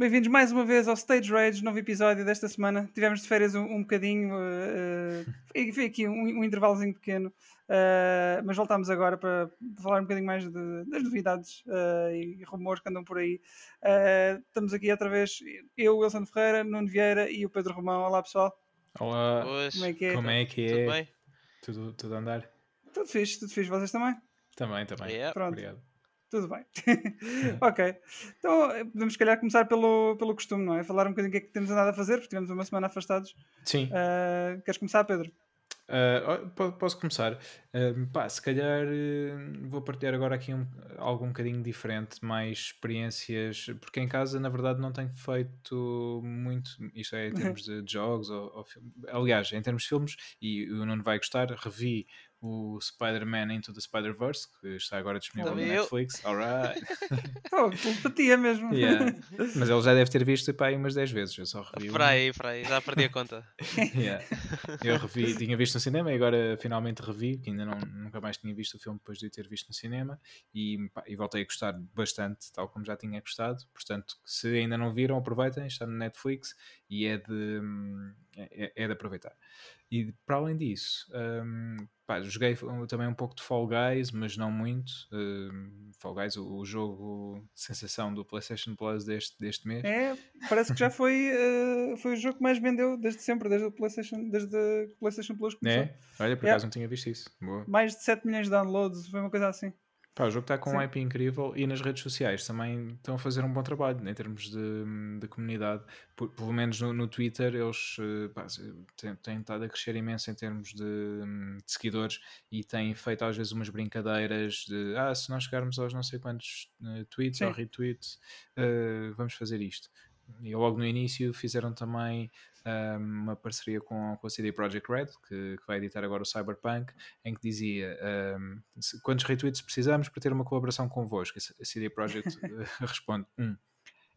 bem-vindos mais uma vez ao Stage Rage, novo episódio desta semana. Tivemos de férias um, um bocadinho, uh, uh, foi aqui um, um intervalozinho pequeno, uh, mas voltámos agora para falar um bocadinho mais de, das novidades uh, e rumores que andam por aí. Uh, estamos aqui outra vez, eu, Wilson Ferreira, Nuno Vieira e o Pedro Romão. Olá pessoal. Olá. Como é que é? como é que Tudo é? bem? Tudo, tudo a andar? Tudo fixe, tudo fixe. Vocês também? Também, também. Yeah. Pronto. Obrigado. Tudo bem. ok. Então eh, podemos, se calhar, começar pelo, pelo costume, não é? Falar um bocadinho o que é que temos andado a fazer, porque tivemos uma semana afastados. Sim, Uh, queres começar, Pedro? po- posso começar. Ah, pá, se calhar eh, vou partilhar agora aqui um, algo um bocadinho diferente, mais experiências, porque em casa, na verdade, não tenho feito muito, isto é, em termos de jogos ou, ou. Aliás, em termos de filmes, e o Nuno vai gostar, revi o Spider-Man Into the Spider-Verse, que está agora disponível eu. Netflix. Alright. Oh, telepatia mesmo. Yeah. Mas ele já deve ter visto pá, aí umas 10 vezes, eu só revi. Para uma. aí, para aí, já perdi a conta. Yeah. Eu revi, tinha visto no cinema e agora finalmente revi, que ainda não, nunca mais tinha visto o filme depois de o ter visto no cinema e, pá, e voltei a gostar bastante, tal como já tinha gostado. Portanto, se ainda não viram, aproveitem, está no Netflix e é de, hum, é, é de aproveitar. E para além disso, hum, pá, joguei também um pouco de Fall Guys, mas não muito. Hum, Fall Guys, o, o jogo sensação do PlayStation Plus deste, deste mês. É, parece que já foi, uh, foi o jogo que mais vendeu desde sempre, desde o PlayStation, desde o PlayStation Plus começou. É? Olha, por Yeah. acaso não tinha visto isso. Boa. Mais de 7 milhões de downloads, foi uma coisa assim. Pá, o jogo está com Sim. um IP incrível e nas redes sociais também estão a fazer um bom trabalho em termos de, de comunidade. Por- pelo menos no, no Twitter eles eh, pá, têm, têm estado a crescer imenso em termos de, hum, de seguidores e têm feito às vezes umas brincadeiras de ah, se nós chegarmos aos não sei quantos eh, tweets Sim. ou retweets, eh, vamos fazer isto. E logo no início fizeram também ah, uma parceria com, com a CD Projekt Red, que, que vai editar agora o Cyberpunk, em que dizia se- quantos retweets precisamos para ter uma colaboração convosco. A CD Projekt eh, responde um.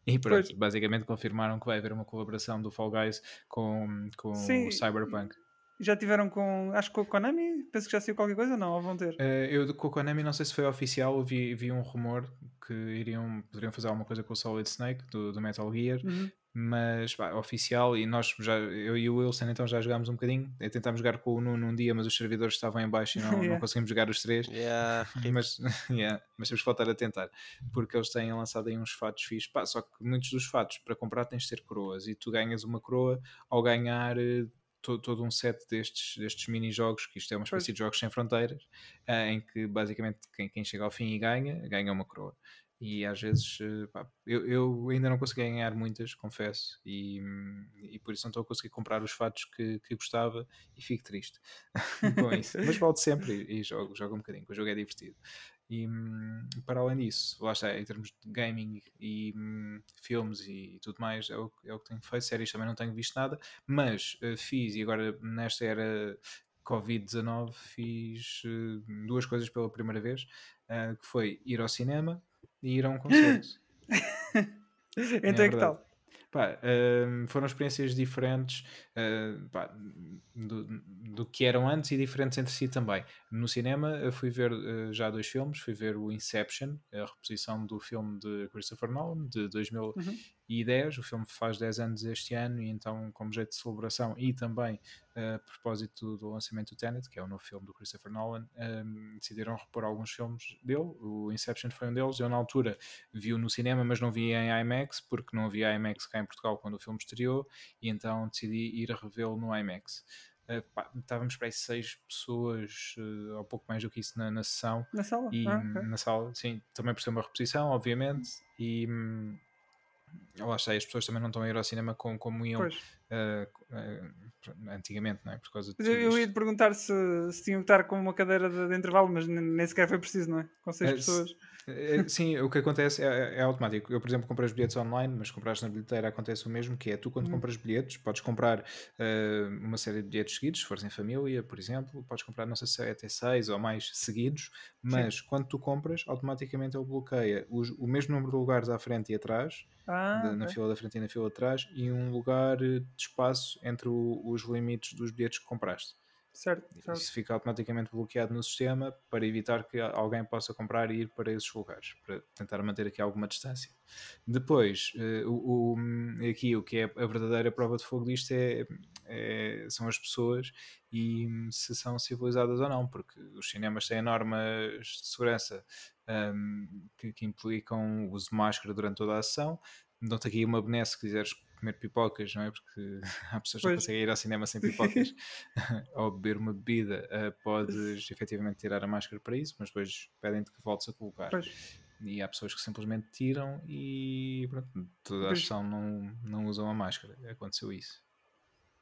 E pronto, Pois. basicamente confirmaram que vai haver uma colaboração do Fall Guys com, com Sim. o Cyberpunk. Já tiveram com, acho que com a Konami, penso que já saiu qualquer coisa, não, ou vão ter. Eh, eu com a Konami não sei se foi oficial, eu vi, vi um rumor que iriam, poderiam fazer alguma coisa com o Solid Snake do, do Metal Gear, Uhum. mas pá, oficial e nós já, eu e o Wilson então já jogámos um bocadinho, Eh, tentámos jogar com o Nuno um dia, mas os servidores estavam em baixo e não, não Yeah. conseguimos jogar os três. Yeah, mas, yeah, mas temos que voltar a tentar porque eles têm lançado aí uns fatos fixos Pá, só que muitos dos fatos para comprar tens de ter coroas e tu ganhas uma coroa ao ganhar eh, to- todo um set destes, destes mini-jogos, que isto é uma espécie Pois. de jogos sem fronteiras, eh, em que basicamente quem, quem chega ao fim e ganha, ganha uma coroa. E às vezes eh, pá, eu, eu ainda não consegui ganhar muitas, confesso, e, e por isso não estou a conseguir comprar os fatos que, que gostava e fico triste com isso. Mas volto sempre e, e jogo, jogo um bocadinho, porque o jogo é divertido. E hum, para além disso, lá está, em termos de gaming e hum, filmes e tudo mais, é o, é o que tenho feito. Séries também não tenho visto nada, mas eh, fiz, e agora nesta era Covid-19, fiz eh, duas coisas pela primeira vez, eh, que foi ir ao cinema e ir a um concerto. Então é, que verdade. tal? Pá, foram experiências diferentes uh, pá, do, do que eram antes e diferentes entre si também. No cinema eu fui ver uh, já dois filmes, fui ver o Inception, a reposição do filme de Christopher Nolan de 2010, o filme faz 10 anos este ano e então como jeito de celebração e também uh, a propósito do lançamento do Tenet, que é o novo filme do Christopher Nolan, um, decidiram repor alguns filmes dele, o Inception foi um deles, eu na altura vi-o no cinema mas não vi em IMAX porque não havia IMAX cá em Portugal quando o filme estreou. E então decidi ir a revê-lo no IMAX. Uh, pá, estávamos para aí seis pessoas, uh, ou pouco mais do que isso, na, na sessão Na sala? e Ah, ok. na sala, sim, também por ser uma reposição, obviamente, e hum, lá está, as pessoas também não estão a ir ao cinema como, como iam uh, uh, antigamente, não é? Por causa de eu, eu ia te perguntar se, se tinham que estar com uma cadeira de, de intervalo, mas nem sequer foi preciso, não é? Com seis pessoas. Sim, o que acontece é, é automático. Eu, por exemplo, comprei os bilhetes online, mas compraste na bilheteira acontece o mesmo, que é tu quando Hum. compras bilhetes, podes comprar eh, uma série de bilhetes seguidos, se fores em família, por exemplo, podes comprar, não sei se é até seis ou mais seguidos, mas quando tu compras, automaticamente ele bloqueia os- o mesmo número de lugares à frente e atrás, Ah, de- na fila da frente e na fila de trás, e um lugar de espaço entre o- os limites dos bilhetes que compraste. Certo, certo. Isso fica automaticamente bloqueado no sistema para evitar que alguém possa comprar e ir para esses lugares, para tentar manter aqui alguma distância. Depois, eh, o, o- aqui o que é a verdadeira prova de fogo disto é, é- são as pessoas e se são civilizadas ou não, porque os cinemas têm normas de segurança hum, que, que implicam o uso de máscara durante toda a sessão. Dão-te aqui uma benesse se quiseres comer pipocas, não é? Porque há pessoas que não conseguem ir ao cinema sem pipocas ou beber uma bebida, eh, podes efetivamente tirar a máscara para isso, mas depois pedem-te que voltes a colocar. Pois. E há pessoas que simplesmente tiram e pronto, toda a sessão não, não usam a máscara. Aconteceu isso.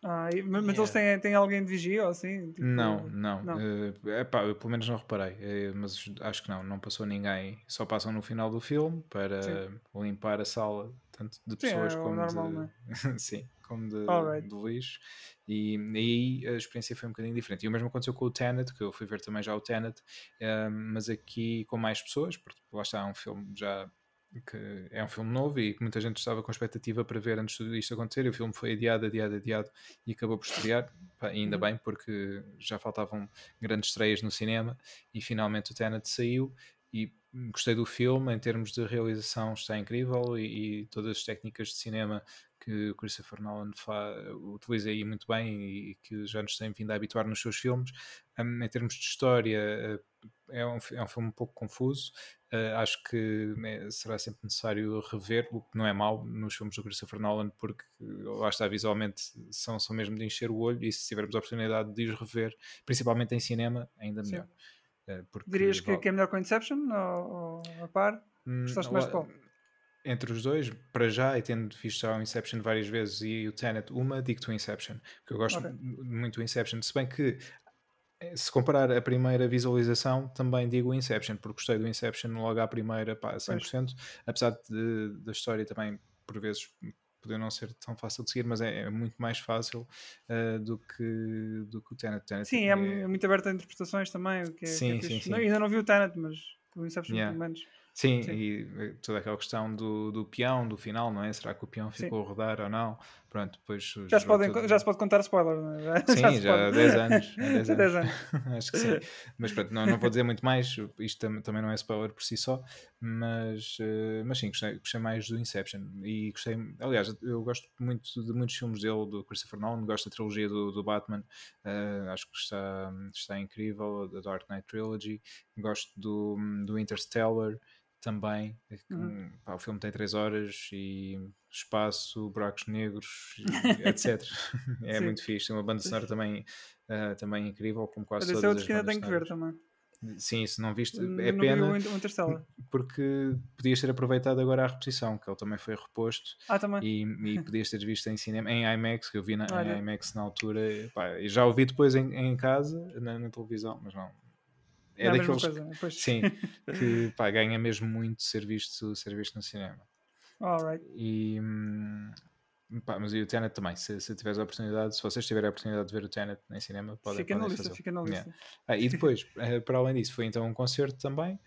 Ah, e- mas Yeah. eles têm, têm alguém de vigia ou assim? Tipo, Não, não. não. Eh, epá, eu pelo menos não reparei, eh, mas acho que não, não passou ninguém. Só passam no final do filme para Sim. limpar a sala, tanto de Sim, pessoas é o como normal, de, é? sim, como de, Alright. de lixo. E aí a experiência foi um bocadinho diferente. E o mesmo aconteceu com o Tenet, que eu fui ver também já o Tenet, eh, mas aqui com mais pessoas, porque lá está, é um filme já que é um filme novo e que muita gente estava com expectativa para ver antes de tudo isto acontecer. E o filme foi adiado, adiado, adiado e acabou por estrear. Pá, ainda Uhum. bem, porque já faltavam grandes estreias no cinema e finalmente o Tenet saiu. E gostei do filme, em termos de realização está incrível e, e todas as técnicas de cinema que o Christopher Nolan fa- utiliza aí muito bem e que já nos tem vindo a habituar nos seus filmes. Um, em termos de história, eh, é um, é um filme um pouco confuso. Uh, acho que né, será sempre necessário rever, o que não é mau nos filmes do Christopher Nolan, porque lá está, visualmente são, são mesmo de encher o olho e se tivermos a oportunidade de os rever, principalmente em cinema, ainda Sim. melhor. Uh, porque Dirias que, que é melhor que o Inception ou, ou a par? Hum, Gostaste mais de qual? Entre os dois, para já, e tendo visto já o Inception várias vezes e o Tenet uma, digo-te o Inception, porque eu gosto Ok. mu- muito do Inception, se bem que eh, se comparar a primeira visualização, também digo o Inception, porque gostei do Inception logo à primeira, pá, 100%, apesar de, da história também, por vezes, poder não ser tão fácil de seguir, mas é, é muito mais fácil eh, do, que, do que o Tenet. Tenet Sim, é, é muito aberto a interpretações também. O que é, que é Sim, sim, sim. Não, ainda não vi o Tenet, mas o Inception Yeah. menos. Sim, Sim. e eh, toda aquela questão do, do peão, do final, não é? Será que o peão Sim. ficou a rodar ou não? Pronto, depois Já se, podem, já se pode contar spoiler, não é? Já, Sim, já há pode. 10 anos. Há 10 Já há 10 anos. anos. Acho que sim. Mas pronto, não, não vou dizer muito mais, isto tam- também não é spoiler por si só, mas, eh, mas sim, gostei, gostei mais do Inception e gostei, aliás, eu gosto muito de muitos filmes dele, do Christopher Nolan, gosto da trilogia do, do Batman, eh, acho que está, está incrível, da Dark Knight Trilogy, gosto do, do Interstellar também, é Uhum. pá, o filme tem 3 horas e espaço, buracos negros, etc. é Sim. muito fixe, tem uma banda sonora também, eh, também incrível, como quase Mas todas é outro que ainda tenho que ver também. Sim, se não viste, Não é vi pena o Inter- o porque podias ter aproveitado agora a repetição, que ele também foi reposto Ah, também. e, e podias ter visto em cinema, em IMAX, que eu vi na, Olha. em IMAX na altura, e, pá, e já ouvi depois em, em casa, na, na televisão, mas não. É é daqueles coisa. Pois. sim, que pá, ganha mesmo muito ser visto, ser visto no cinema. Alright. E, hum, pá, mas e o Tenet também, se, se tiveres a oportunidade, se vocês tiverem a oportunidade de ver o Tenet em cinema, podem, Fica na podem lista, fazê-lo. fica na Yeah. lista. Ah, e depois, eh, para além disso, foi então um concerto também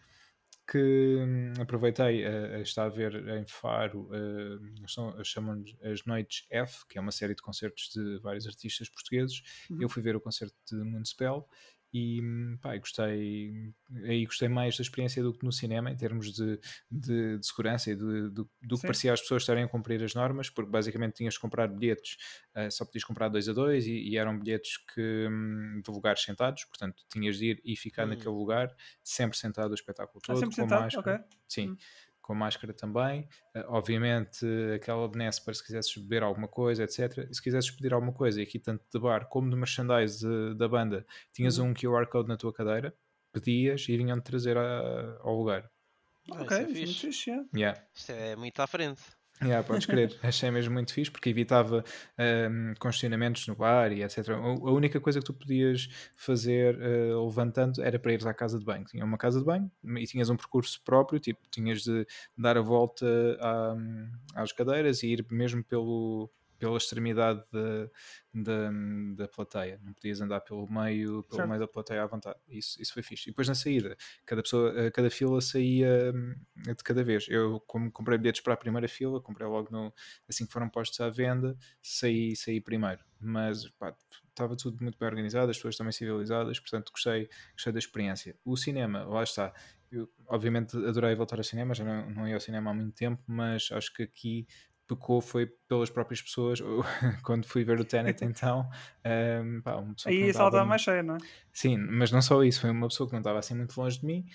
que hum, aproveitei a, a estar a ver em Faro, eh, são- chamam-nos as Noites F, que é uma série de concertos de vários artistas portugueses. Uhum. Eu fui ver o concerto de Municipal e pá, gostei, aí gostei mais da experiência do que no cinema, em termos de, de, de segurança e de, do, do que Sim. parecia as pessoas estarem a cumprir as normas, porque basicamente tinhas de comprar bilhetes, eh, só podias comprar dois a dois e, e eram bilhetes que, hum, de lugares sentados, portanto tinhas de ir e ficar Hum. naquele lugar, sempre sentado o espetáculo Ah, todo, sempre com sentado? máscara. Ok. Sim, Hum. Com máscara também. Uh, obviamente, aquela benesse para se quisesses beber alguma coisa, etc. E se quisesses pedir alguma coisa, e aqui tanto de bar como de merchandise de- da banda, tinhas Uhum. um QR Code na tua cadeira, pedias e vinham-te trazer a- ao lugar. Ah, Ok, isso é é muito fixe. fixe, yeah. Yeah. Isto é muito à frente. Yeah, podes crer, achei mesmo muito fixe porque evitava um, congestionamentos no bar e etc. A única coisa que tu podias fazer uh, levantando era para ires à casa de banho. Tinha uma casa de banho e tinhas um percurso próprio, tipo, tinhas de dar a volta à- às cadeiras e ir mesmo pelo, pela extremidade da, da, da plateia. Não podias andar pelo meio, pelo Certo. meio da plateia à vontade. Isso, isso foi fixe. E depois na saída, cada pessoa, eh, cada fila saía hum, de cada vez. Eu, como comprei bilhetes para a primeira fila, comprei logo no, assim que foram postos à venda, saí, saí primeiro. Mas pá, estava tudo muito bem organizado, as pessoas também civilizadas, portanto gostei, gostei da experiência. O cinema, lá está. Eu, obviamente adorei voltar ao cinema, já não, não ia ao cinema há muito tempo, mas acho que aqui pecou foi pelas próprias pessoas. Quando fui ver o Tenet, então, um, pá, uma pessoa Aí a sala estava- mais cheia, não é? Sim, mas não só isso, foi uma pessoa que não estava assim muito longe de mim,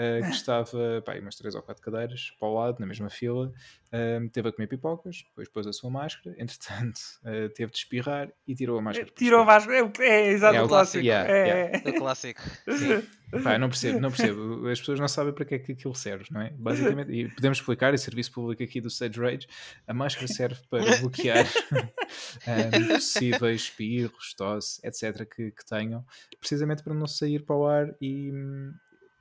eh, que estava, pá, aí umas três ou quatro cadeiras para o lado, na mesma fila, eh, teve a comer pipocas, depois pôs a sua máscara, entretanto eh, teve de espirrar e tirou a máscara. para Tirou espirrar. mais. É, é exato É o clássico. yeah, é, yeah. é. O clássico. Pá, não percebo, não percebo. As pessoas não sabem para que é que aquilo serve, não é? Basicamente, e podemos explicar, e serviço público aqui do Stage Rage, a máscara serve para bloquear eh, possíveis espirros, tosse, etc. Que, que tenham, precisamente para não sair para o ar e hum,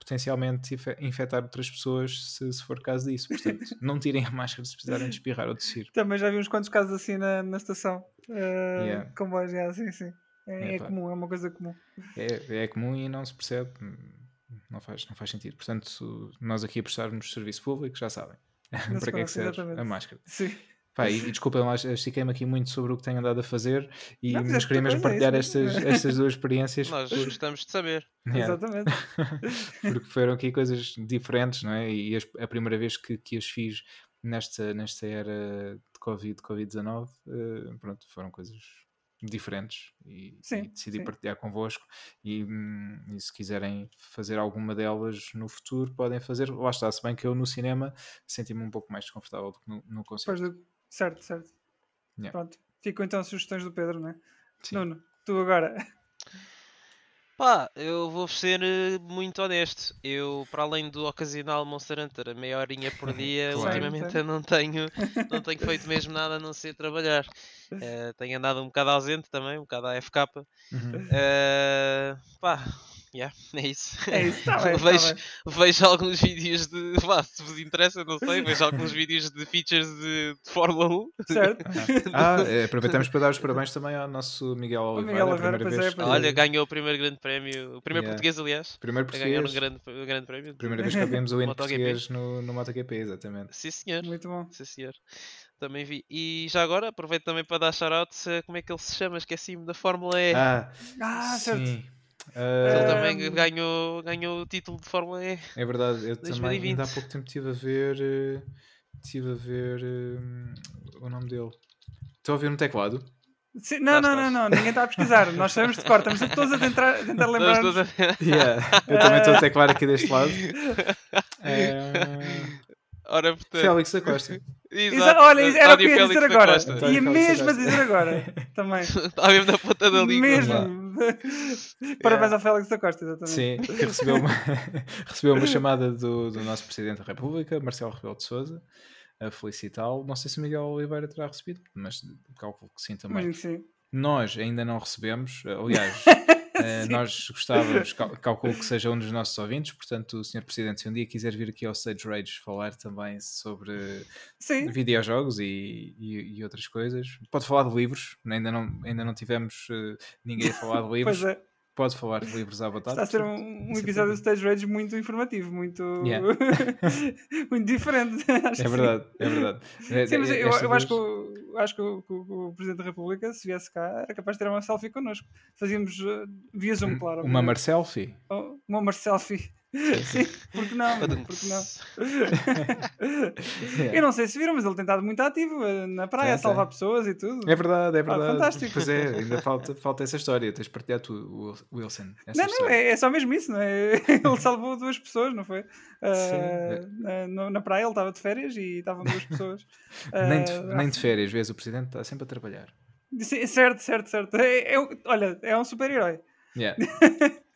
potencialmente infe- infectar outras pessoas se, se for caso disso. Portanto, não tirem a máscara se precisarem de espirrar ou tossir. Também já vi uns quantos casos assim na, na estação. Uh, Yeah. Comboios, yeah, sim, sim. É, é Epá. comum, é uma coisa comum. É, é comum e não se percebe, hum, não faz, não faz sentido. Portanto, nós aqui a prestarmos serviço público já sabem para que é que serve a máscara. Sim. Pá, e, e desculpem lá, estiquei-me aqui muito sobre o que tenho andado a fazer e Não, mas queria mesmo coisa, partilhar é estas, estas duas experiências Nós por- gostamos de saber. Yeah, Exatamente. porque foram aqui coisas diferentes, não é? E as- a primeira vez que, que as fiz nesta, nesta era de Covid, Covid-19, eh, pronto, foram coisas diferentes e, Sim, e decidi sim. partilhar convosco e, hum, e se quiserem fazer alguma delas no futuro podem fazer, lá está, se bem que eu no cinema senti-me um pouco mais desconfortável do que no, no concerto. Certo, certo. Yeah. Pronto. Ficam então as sugestões do Pedro, não é? Sim. Nuno, tu agora. Pá, eu vou ser eh, muito honesto. Eu, para além do ocasional Monster Hunter, a meia horinha por dia, Claro. ultimamente eu não tenho, não tenho feito mesmo nada a não ser trabalhar. Eh, tenho andado um bocado ausente também, um bocado à FK. Uhum. Eh, pá, yeah, é isso. É isso, está bem. tá vejo, bem. vejo alguns vídeos de. Vá, se vos interessa, não sei, vejo alguns vídeos de features de, de Fórmula 1. Certo. Ah, eh, aproveitamos para dar os parabéns também ao nosso Miguel Oliveira, Miguel a Oliveira, primeira é, vez. pois que- é. Olha, ganhou o primeiro grande prémio, o primeiro Yeah. português, aliás, primeiro a ganhar um português, grande, um grande prémio. primeira vez que vimos o hino português no, no MotoGP, exatamente. Sim, senhor. Muito bom. Sim, senhor. Também vi. E já agora, aproveito também para dar shoutouts a como é que ele se chama, esqueci-me da Fórmula E. Ah, Ah, certo. sim. Ele Ah, também Ehm. ganhou, ganhou o título de Fórmula E. É verdade, eu também 2020. ainda há pouco tempo estive a ver. eh, Estive a ver eh, o nome dele. Estou a ver no teclado. Sim, não, não, não, estás. não, ninguém está a pesquisar. Nós sabemos de cor, estamos todos a tentar, tentar lembrar. Yeah, Eu também estou a teclar aqui deste lado. Eh, Ora, portanto. Félix da Costa. Exa- Olha, era o que ia Félix dizer agora. Ia mesmo a dizer agora. Também. Está mesmo na ponta da língua. mesmo. Parabéns ao Félix da Costa, exatamente. Sim, que recebeu uma, recebeu uma chamada do, do nosso Presidente da República, Marcelo Rebelo de Souza, a felicitá-lo. Não sei se o Miguel Oliveira terá recebido, mas calculo que sim também. Sim. Nós ainda não recebemos, aliás, eh, nós gostávamos, cal- calculo que seja um dos nossos ouvintes, portanto, o Sr. Presidente, se um dia quiser vir aqui ao Stage Rage falar também sobre Sim. videojogos e, e, e outras coisas, pode falar de livros, ainda não, ainda não tivemos eh, ninguém a falar de livros, Pois é. Pode falar de livros à vontade. Está a ser um, um episódio do. Stage Rage muito informativo, muito. Yeah. muito diferente. Acho É verdade, é verdade. É- Sim, mas é- eu, esta eu acho, que o, acho que, o, que o- Presidente da República, se viesse cá, era capaz de ter uma selfie connosco. Fazíamos uh, via Zoom, claro. Uma. Marcelfie. Oh, Uma Marcelfie. Sim, porque não? Porque não? Eu não sei se viram, mas ele tem estado muito ativo eh, na praia, a salvar pessoas e tudo. É verdade, é Ah, verdade. fantástico. Pois é, ainda falta, falta essa história. Tens de partilhar tu, o Wilson. essa Não, não, é, é só mesmo isso, não é? Ele salvou duas pessoas, não foi? Ah, é. na- na praia ele estava de férias e estavam duas pessoas. nem, de, Ah, nem de férias, vês, o presidente está sempre a trabalhar. sim, certo, certo, certo. É, é olha, é um super-herói. Yeah.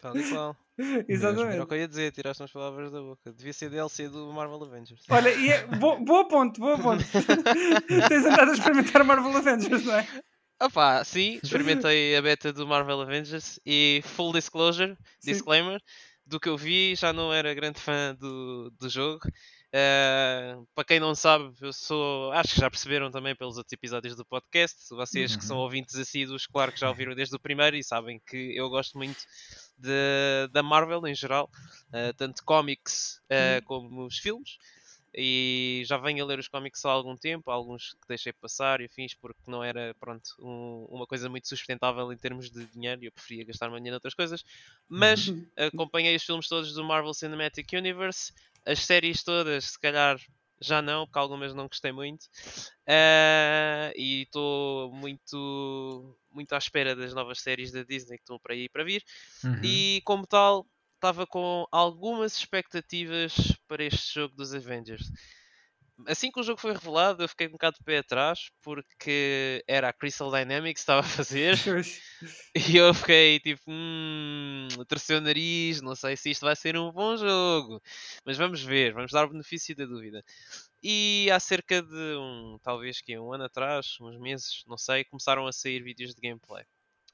Tal e qual. Era Exatamente. o que eu ia dizer, tiraste umas palavras da boca. Devia ser DLC do Marvel Avengers. Olha, e é, bo, boa ponto, boa ponto. Tens andado a experimentar Marvel Avengers, não é? Opa, sim, experimentei a beta do Marvel Avengers e full disclosure, Sim. disclaimer, do que eu vi já não era grande fã do, do jogo. Eh, para quem não sabe, eu sou, acho que já perceberam também pelos outros episódios do podcast, vocês que são Uhum. ouvintes assíduos, claro que já ouviram desde o primeiro e sabem que eu gosto muito de, da Marvel em geral, eh, tanto cómics eh, como os filmes. E já venho a ler os cómics há algum tempo, alguns que deixei passar e fiz porque não era pronto, um, uma coisa muito sustentável em termos de dinheiro e eu preferia gastar meu dinheiro noutras coisas. Mas Uhum. acompanhei os filmes todos do Marvel Cinematic Universe, as séries todas, se calhar já não, porque algumas não gostei muito. Ah, e estou muito, muito à espera das novas séries da Disney que estão para aí para vir. Uhum. E como tal, estava com algumas expectativas para este jogo dos Avengers. Assim que o jogo foi revelado, eu fiquei um bocado de pé atrás, porque era a Crystal Dynamics que estava a fazer, e eu fiquei tipo, hum, torceu o nariz, não sei se isto vai ser um bom jogo, mas vamos ver, vamos dar o benefício da dúvida. E há cerca de um, talvez que um ano atrás, uns meses, não sei, começaram a sair vídeos de gameplay.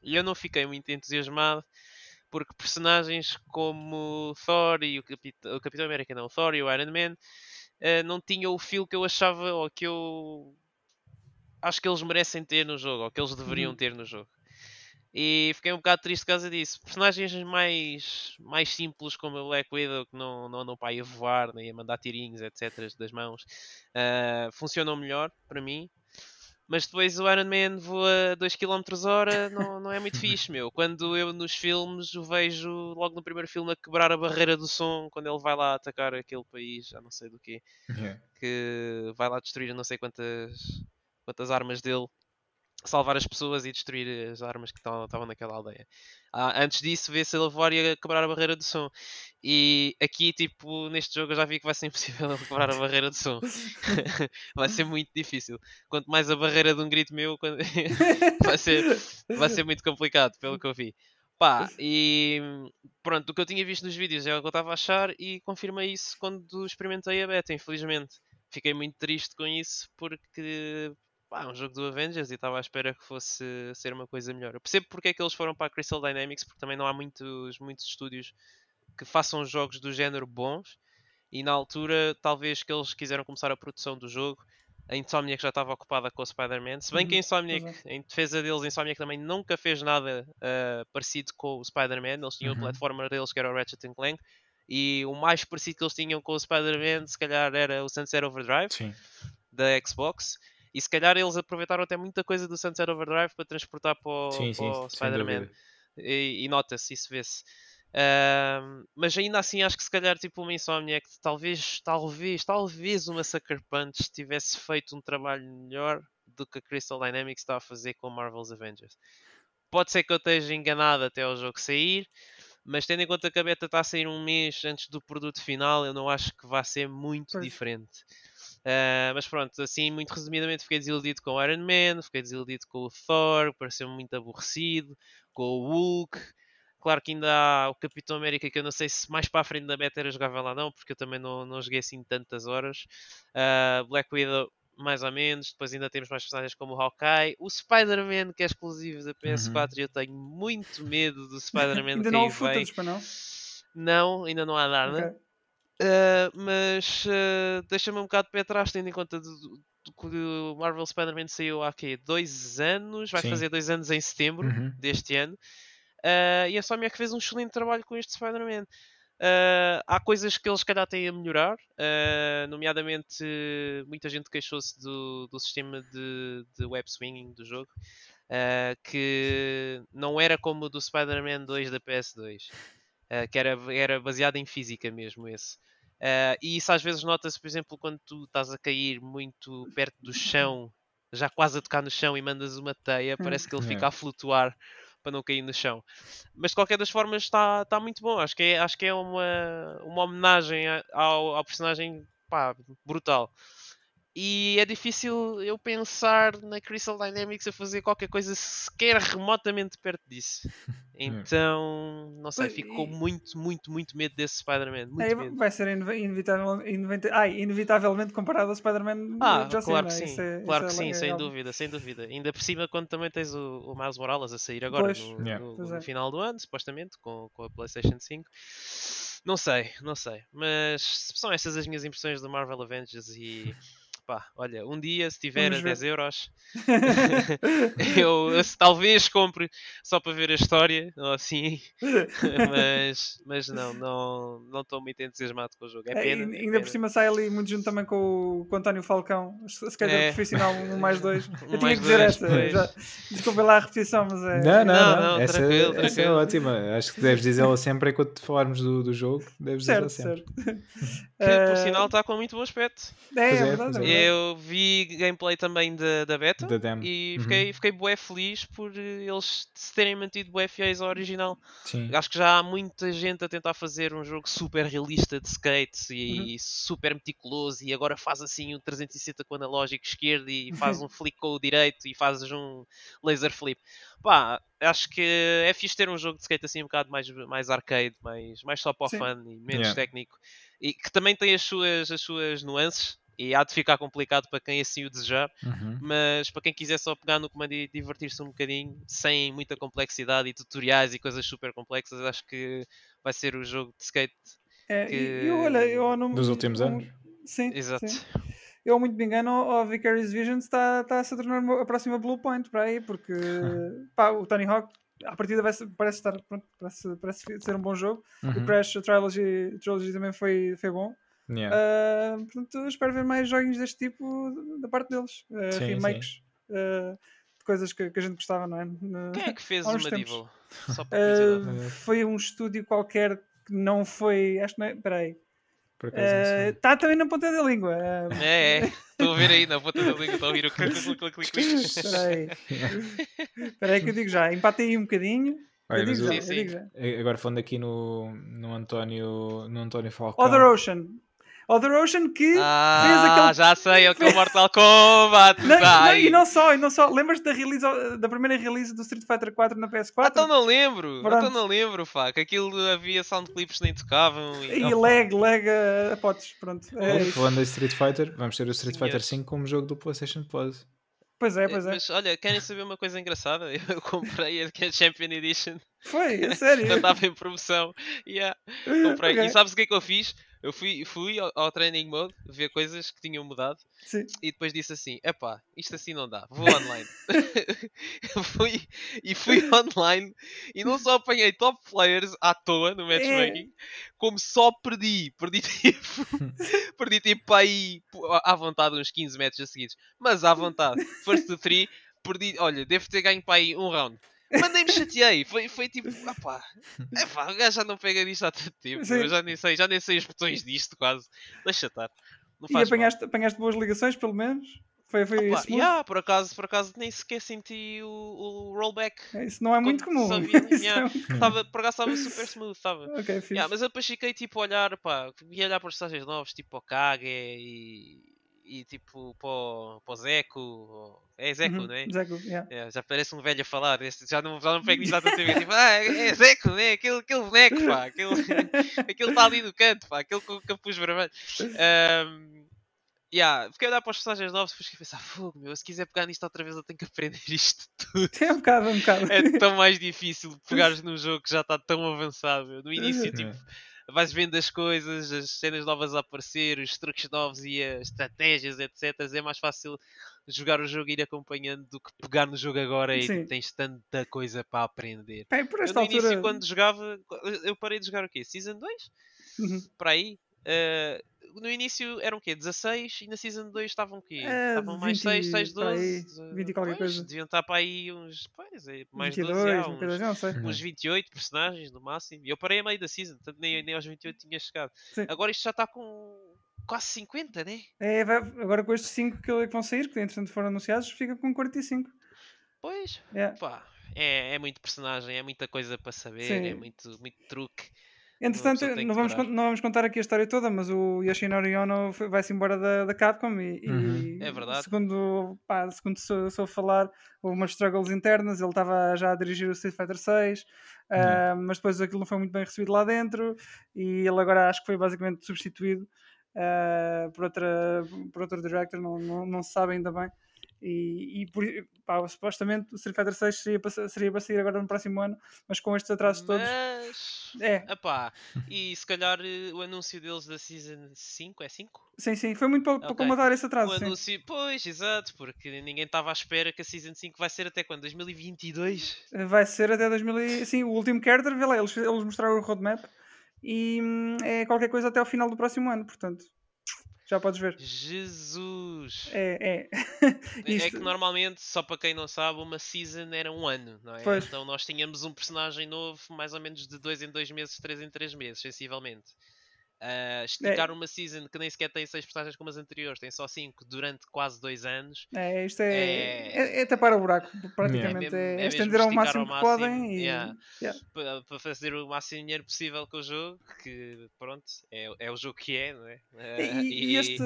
E eu não fiquei muito entusiasmado, porque personagens como o Thor e o, Capitão, o Capitão América, não, o Thor e o Iron Man, eh, não tinham o feel que eu achava, ou que eu acho que eles merecem ter no jogo, ou que eles deveriam Uhum. ter no jogo. E fiquei um bocado triste por causa disso. Personagens mais, mais simples, como a Black Widow, que não, não andam para aí a voar, nem a mandar tirinhos, etc., das mãos, ah, funcionam melhor para mim. Mas depois o Iron Man voa 2 km hora, não, não é muito fixe, meu. Quando eu nos filmes o vejo logo no primeiro filme a quebrar a barreira do som, quando ele vai lá atacar aquele país, já não sei do quê Yeah. que vai lá destruir não sei quantas, quantas armas dele, salvar as pessoas e destruir as armas que estavam naquela aldeia. Ah, antes disso, vê-se a quebrar a barreira do som. E aqui, tipo, neste jogo eu já vi que vai ser impossível ele quebrar a barreira do som. vai ser muito difícil. Quanto mais a barreira de um grito meu, vai, ser, vai ser muito complicado, pelo que eu vi. Pá, e pronto, o que eu tinha visto nos vídeos é o que eu estava a achar e confirmei isso quando experimentei a beta, infelizmente. Fiquei muito triste com isso porque pá, um jogo do Avengers e estava à espera que fosse ser uma coisa melhor. Eu percebo porque é que eles foram para a Crystal Dynamics, porque também não há muitos, muitos estúdios que façam jogos do género bons e na altura talvez que eles quiseram começar a produção do jogo. A Insomniac já estava ocupada com o Spider-Man. Se bem que a Uhum, Insomniac, pois em defesa deles, a Insomniac também nunca fez nada ah, parecido com o Spider-Man. Eles tinham Uhum. o platformer deles que era o Ratchet Clank. E o mais parecido que eles tinham com o Spider-Man, se calhar, era o Sunset Overdrive Sim. da Xbox. E se calhar eles aproveitaram até muita coisa do Sunset Overdrive para transportar para o, Sim, para sim, o Spider-Man e, e nota-se, isso vê-se. Mas ainda assim acho que se calhar tipo uma Insomniac, talvez, talvez, talvez uma Sucker Punch tivesse feito um trabalho melhor do que a Crystal Dynamics está a fazer com Marvel's Avengers. Pode ser que eu esteja enganado até o jogo sair, mas tendo em conta que a beta está a sair um mês antes do produto final, eu não acho que vai ser muito Pois. diferente. Ah, mas pronto, assim, muito resumidamente, fiquei desiludido com o Iron Man, fiquei desiludido com o Thor, pareceu-me muito aborrecido, com o Hulk. Claro que ainda há o Capitão América, que eu não sei se mais para a frente da beta era jogável ou não, porque eu também não, não joguei assim tantas horas. Ah, Black Widow, mais ou menos. Depois ainda temos mais personagens como o Hawkeye. O Spider-Man, que é exclusivo da PS4, e eu tenho muito medo do Spider-Man Ainda que não aí vem. para não? Não, ainda não há nada. Ok. Uh, mas uh, deixa-me um bocado de pé atrás, tendo em conta que o Marvel Spider-Man saiu há quê? dois anos, vai Sim. fazer dois anos em setembro Uhum. deste ano. Uh, e a Sony é que fez um excelente trabalho com este Spider-Man. Uh, há coisas que eles, se calhar, têm a melhorar, uh, nomeadamente, muita gente queixou-se do, do sistema de, de web swinging do jogo, que não era como o do Spider-Man 2 da PS2, uh, que era, era baseado em física mesmo esse. Uh, e isso às vezes nota-se, por exemplo, quando tu estás a cair muito perto do chão, já quase a tocar no chão e mandas uma teia, Hum. parece que ele fica a flutuar para não cair no chão. Mas de qualquer das formas está está muito bom. Acho que é, acho que é uma, uma homenagem ao, ao personagem pá, brutal. E é difícil eu pensar na Crystal Dynamics a fazer qualquer coisa sequer remotamente perto disso. Então, não sei, Pois, fico com e- muito, muito, muito medo desse Spider-Man. É, vai ser inev- inevitável, inevita- ai, inevitavelmente comparado ao Spider-Man Ah, de Joss claro que sim, é- claro que é sim, sem dúvida, sem dúvida. Ainda por cima quando também tens o, o Miles Morales a sair agora Pois. no, Yeah. no- no é. final do ano, supostamente, com, com a Playstation 5. Não sei, não sei. Mas são essas as minhas impressões do Marvel Avengers e pá, olha, um dia se tiver a Vamos ver. 10 euros, eu, eu talvez compre só para ver a história, ou assim, mas, mas não, não não estou muito entusiasmado com o jogo. É É, pena. é ainda pena. por cima sai ali muito junto também com o, com o António Falcão, se calhar É. profissional um mais dois. Um Eu tinha que dizer dois, esta, já, desculpa lá a repetição, mas é. Não, não, Não, não. não, essa, tranquilo, essa é tranquilo. ótima. Acho que deves dizê-la sempre enquanto falarmos do, do jogo. Deves Certo, dizê-la sempre. certo. Que por Eh, sinal está com muito bom aspecto. É, é é, verdade. Eu vi gameplay também da, da beta Da e Uhum. fiquei, fiquei bué feliz por eh, eles se terem mantido bué fiéis ao original. Sim. Acho que já há muita gente a tentar fazer um jogo super realista de skates Uhum. e super meticuloso e agora faz assim um 360 com analógico esquerdo e faz um flick com o direito e fazes um laser flip. Pá, acho que é fixe ter um jogo de skate assim um bocado mais, mais arcade, mais, mais só para o fun e menos Yeah. técnico e que também tem as suas, as suas nuances e há de ficar complicado para quem assim o desejar Uhum. mas para quem quiser só pegar no comando e divertir-se um bocadinho, sem muita complexidade e tutoriais e coisas super complexas, acho que vai ser o jogo de skate. É, que- e olha, eu não, Dos últimos anos. Sim, Exato. sim. Eu, muito me engano, o Vicarious Visions está está a se tornar a próxima Blue Point para aí, porque pá, o Tony Hawk, à partida, vai ser- parece estar pronto, parece, parece ser um bom jogo. O Uhum. Crash Trilogy, Trilogy também foi, foi bom. Yeah. Ah, portanto, espero ver mais joguinhos deste tipo da parte deles. Ah, Sim, remakes ah, de coisas que, que a gente gostava, não é? Quem é que fez o. Medieval? Só para curiosidade. foi um estúdio qualquer que não foi. Acho que não é. Peraí. Está também na ponta da língua. É, é. Estou a ver aí na ponta da língua, estou a ouvir o. Espera aí. Espera aí que eu digo já. Empate aí um bocadinho. Olha, eu já, Sim, sim. Agora falando aqui no, no António, no António Falcão. Other Ocean. Other Ocean que Ah, aquele- já sei, é o que é o Mortal Kombat. Não, não, aí. e não só, e não só. Lembras-te da, release, da primeira release do Street Fighter 4 na PS4? Ah, então não lembro, Pronto. então não lembro, pá, que aquilo havia sound clips que nem tocavam e... E lag, lag a, a potes, pronto. É Oh, falando em Street Fighter, vamos ter o Street Fighter Senhores. 5 como jogo do PlayStation Plus. Pois é, Eh, pois é. Mas olha, querem saber uma coisa engraçada? Eu comprei a é Champion Edition Foi, a sério. quando estava em promoção. Yeah, comprei. Ok. E sabes o que é que eu fiz? Eu fui, fui ao, ao training mode ver coisas que tinham mudado Sim. e depois disse assim: epá, isto assim não dá, vou online. Fui, e fui online e não só apanhei top players à toa no matchmaking, como só perdi. Perdi tipo, perdi tipo para aí à vontade uns 15 metros a seguidos. Mas à vontade, first to three, perdi. Olha, devo ter ganho para aí um round. Mas nem me chateei, foi, foi tipo, opá, epá, o gajo já não pega nisto há tanto tempo, Sim. eu já nem sei, já nem sei os botões disto quase, deixa estar. E mal. apanhaste, apanhaste boas ligações, pelo menos? Foi, foi Opa, yeah, por acaso, por acaso nem sequer senti o, o rollback. Isso não é muito comum. sabia, yeah. é muito- Tava, por acaso estava super smooth, estava. Ok, fixe. Yeah, mas eu depois fiquei tipo a olhar, pá, ia olhar para os personagens novos, tipo o Kage e, e tipo para o, para o Zeco. É Zeco, Uhum, não é? Zeco, yeah. É, já parece um velho a falar, este, já não, já não pego nisso há tanto tempo. é Tipo, ah, é Zeco, né? Aquele, aquele boneco, pá, aquele aquele está ali no canto, pá, aquele com o capuz vermelho. Um, yeah, fiquei a olhar para os personagens novos e depois fiquei a pensar, fogo, meu, se quiser pegar nisto outra vez eu tenho que aprender isto tudo. É um bocado, é um bocado. É tão mais difícil pegares num jogo que já está tão avançado. meu. No início, tipo, vais vendo as coisas, as cenas novas a aparecer, os truques novos e as estratégias, etc. É mais fácil jogar o jogo e ir acompanhando do que pegar no jogo agora e Sim. tens tanta coisa para aprender. Bem, por Eu esta no altura. início, quando jogava, eu parei de jogar o quê? Season 2? Uhum. Para aí? Eh, no início eram o quê? 16 e na Season 2 estavam o quê? É, estavam mais 20 6, 6, para aí, 12. 20 e qualquer pois, coisa. Deviam estar para aí uns. Pois, é, mais 22, 12, já, uns, coisa, não sei. Uhum. uns 28 personagens no máximo. E eu parei a meio da season, portanto nem, nem aos 28 tinha chegado. Sim. Agora isto já está com quase 50, né? É, vai- agora com estes 5 que que vão sair, que entretanto foram anunciados, fica com 45. Pois, É. pá, é, é muito personagem, é muita coisa para saber, Sim. é muito, muito truque. Entretanto, não vamos, não vamos contar aqui a história toda, mas o Yoshinori Ono vai-se embora da, da Capcom e, e Uhum. É verdade. segundo, pá, segundo sou, sou falar, houve umas struggles internas, ele estava já a dirigir o Street Fighter 6, ah, mas depois aquilo não foi muito bem recebido lá dentro e ele agora acho que foi basicamente substituído ah, por, outra, por outro director, não, não, não se sabe ainda bem. E, e por, pá, supostamente o Street Fighter 6 seria para, seria para sair agora no próximo ano, mas com estes atrasos todos. Mas. É. Epá, e se calhar eh, o anúncio deles da Season 5 é 5? Sim, sim, foi muito para, para Ok. combatar esse O atraso. sim. anúncio, pois, exato, porque ninguém estava à espera que a Season 5 vai ser até quando? 2022? Vai ser até 2000. e- Sim, o último character, vê lá, eles, eles mostraram o roadmap e hum, é qualquer coisa até ao final do próximo ano, portanto. Já podes ver. Jesus! É, é. É Isto- que normalmente, só para quem não sabe, uma season era um ano, não é? Pois. Então nós tínhamos um personagem novo mais ou menos de 2 em 2 meses, 3 em 3 meses, sensivelmente. Ah, esticar uma season que nem sequer tem 6 personagens como as anteriores, tem só 5 durante quase 2 anos. É, isto é, É- é, é tapar o buraco, praticamente. É, é é estender ao máximo ao que máximo, podem e. yeah. yeah. Para, para fazer o máximo de dinheiro possível com o jogo, que pronto, é, é o jogo que é, não é? Ah, E, e este,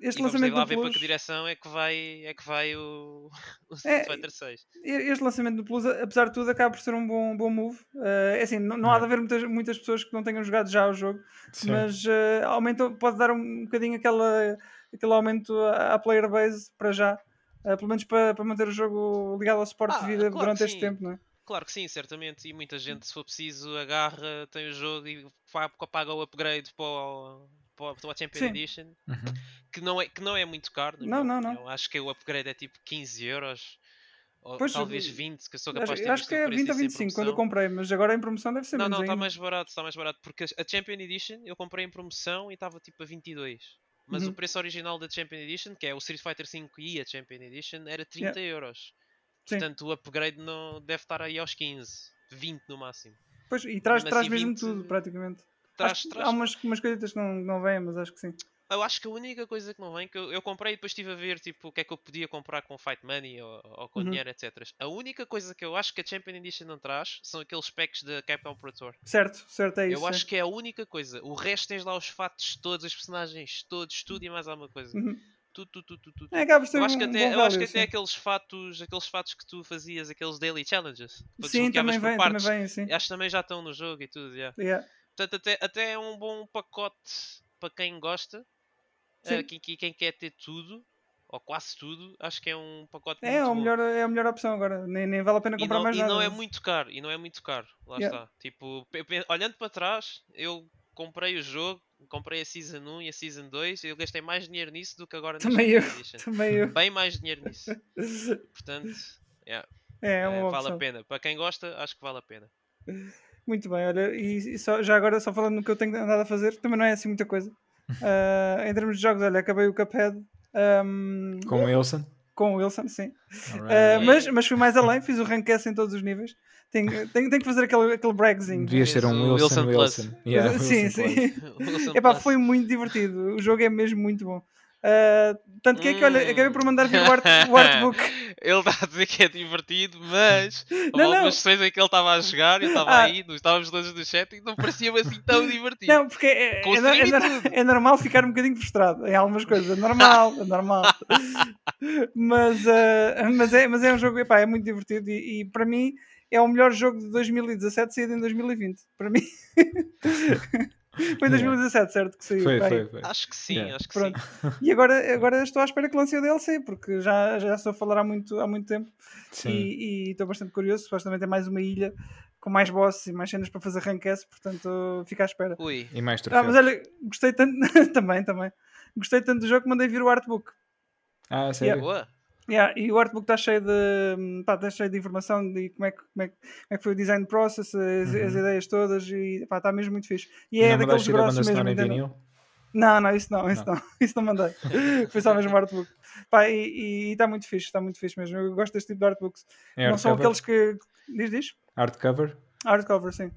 e este vamos lançamento lá do ver para que Plus. direção é que vai, é que vai o, o É, Street Fighter 6. Este lançamento do Plus, apesar de tudo, acaba por ser um bom, bom move. Eh, é assim, não, não há de haver muitas, muitas pessoas que não tenham jogado já o jogo, Sim. mas eh, aumenta, pode dar um bocadinho aquela, aquele aumento à, à player base para já. Eh, pelo menos para, para manter o jogo ligado ao suporte Ah, de vida claro durante este tempo, não é? Claro que sim, certamente. E muita gente, se for preciso, agarra, tem o jogo e paga o upgrade para, o, para, a Champion Sim. Edition, Uhum. que não, é, que não é muito caro. Não, não, não. opinião. Acho que o upgrade é tipo 15 euros. Ou Pois, talvez eu- 20, que eu sou Acho, capaz de ter acho que é preço 20 a disso em 25 quando eu comprei, mas agora em promoção deve ser Não, menos não, está ainda. mais barato, está mais barato, porque a Champion Edition eu comprei em promoção e estava tipo a 22. Mas Uhum. o preço original da Champion Edition, que é o Street Fighter V e a Champion Edition, era 30 euros. Sim. Portanto, o upgrade não deve estar aí aos 15, 20 no máximo. Pois, e traz, mesmo traz assim, mesmo 20 tudo, praticamente. Traz, traz Há umas, umas coisitas que não, não vêm, mas acho que sim. Eu acho que a única coisa que não vem, que eu, eu comprei e depois estive a ver tipo, o que é que eu podia comprar com Fight Money ou, ou com Uhum. dinheiro, etc. A única coisa que eu acho que a Champion Edition não traz são aqueles packs da Pro Tour. Certo, certo, é isso. eu acho que é a única coisa. O resto tens lá os fatos todos, os personagens todos, tudo e mais alguma coisa. Uhum. Tudo, tudo, tudo, tudo. É, acaba Eu acho que até, eu acho que até aqueles fatos, aqueles fatos que tu fazias, aqueles daily challenges, Sim, também vem, também vem, sim. acho que também já estão no jogo e tudo, yeah. Yeah. Portanto, até, até é um bom pacote para quem gosta. Eh, quem, quem- quer ter tudo, ou quase tudo, acho que é um pacote É, muito a bom. melhor, é a melhor opção agora. Nem, nem vale a pena E comprar não, mais e nada. não é muito caro, e não é muito caro. Lá Yeah. está. Tipo, olhando para trás, eu comprei o jogo, comprei a Season 1 e a Season 2, e eu gastei mais dinheiro nisso do que agora na Também eu. Também eu. Bem mais dinheiro nisso. Portanto, É, é eh, vale opção. a pena. Para quem gosta, acho que vale a pena. Muito bem, olha, e, só- já agora, só falando no que eu tenho andado a fazer, também não é assim muita coisa. Ah, em termos de jogos, olha, acabei o Cuphead ahm, Com o Wilson. com o Wilson, sim. Ah, mas, mas fui mais além, fiz o rank S em todos os níveis. Tenho, tenho, tenho que fazer aquele, aquele bragzinho. Devias ser um Wilson Wilson Wilson. Yeah, sim, Wilson sim. Epá, foi muito divertido. O jogo é mesmo muito bom. Ah, tanto que é que, olha, Hum. acabei por mandar vir o, art, o artbook. Ele está a dizer que é divertido, mas Não, algumas sessões em que ele estava a jogar e eu estava Ah. aí, nós estávamos todos no chat e não parecia-me assim tão divertido. Não, porque é, é, é, e é normal ficar um bocadinho frustrado em algumas coisas. É normal, é normal. mas, ah, mas, é, mas é um jogo, epá, é muito divertido e, e para mim é o melhor jogo de 2017 saído em 2020. Para mim. Foi em 2017, certo? Que saiu. Foi, foi, foi. Acho que sim, Yeah. acho que Pronto. sim. E agora, agora estou à espera que lance o DLC, porque já, já estou a falar há muito, há muito tempo Sim. e e estou bastante curioso. Supostamente é mais uma ilha com mais bosses e mais cenas para fazer rank S, portanto fica à espera. Ui, E mais Ah, mas troféus. olha, gostei tanto, também, também. Gostei tanto do jogo que mandei vir o artbook. Ah, sério? boa. Yeah, e o artbook está cheio de pá, está cheio de informação de como é que, como é que, como é que foi o design process, as, as Uhum. ideias todas e pá, está mesmo muito fixe. E E é daqueles grossos mesmo. vinil? Não, não, isso não, isso Não. não, isso não mandei. Foi só mesmo o artbook. Pá, e está muito fixe, está muito fixe mesmo. Eu gosto deste tipo de artbooks. É não são hardcover? aqueles que. Diz, diz? Hardcover? Hardcover, sim.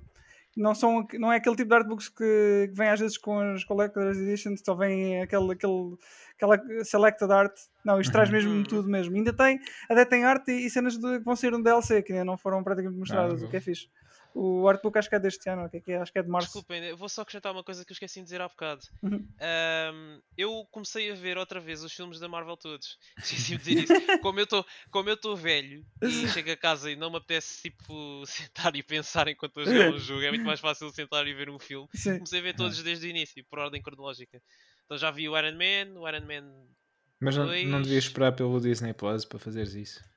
Não, são, não é aquele tipo de artbooks que, que vem às vezes com as Collector's Editions, só vem aquele, aquele, aquela selected art. Não, isto traz Uhum. mesmo Uhum. tudo mesmo. Ainda tem, até tem arte e, e cenas de, que vão ser um DLC, que ainda não foram praticamente mostradas, Ah, o que é fixe. O artbook acho que é deste ano, que é, que é? acho que é de março. Desculpem, eu vou só acrescentar uma coisa que eu esqueci de dizer há bocado. Uhum. Ahm, eu comecei a ver outra vez os filmes da Marvel todos. Esqueci de dizer isso. Como eu estou como eu estou velho e chego a casa e não me apetece tipo sentar e pensar enquanto estou a jogar um jogo, é muito mais fácil sentar e ver um filme. Sim. Comecei a ver todos desde o início, por ordem cronológica. Então já vi o Iron Man, o Iron Man Mas não, não devias esperar pelo Disney Plus para fazeres isso.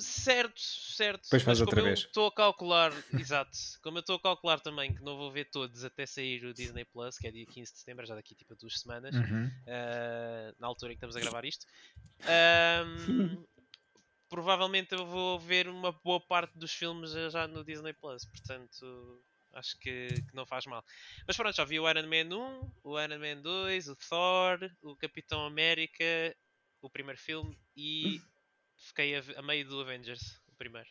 Certo, certo. Depois faz mas outra como vez. Eu estou a calcular, exato. Como eu estou a calcular também que não vou ver todos até sair o Disney Plus, que é dia 15 de setembro, já daqui tipo a duas semanas, Uhum. ah, na altura em que estamos a gravar isto. Ahm, provavelmente eu vou ver uma boa parte dos filmes já no Disney Plus, portanto acho que, que não faz mal. Mas pronto, já vi o Iron Man 1, o Iron Man 2, o Thor, o Capitão América, o primeiro filme e fiquei a, a meio do Avengers, o primeiro.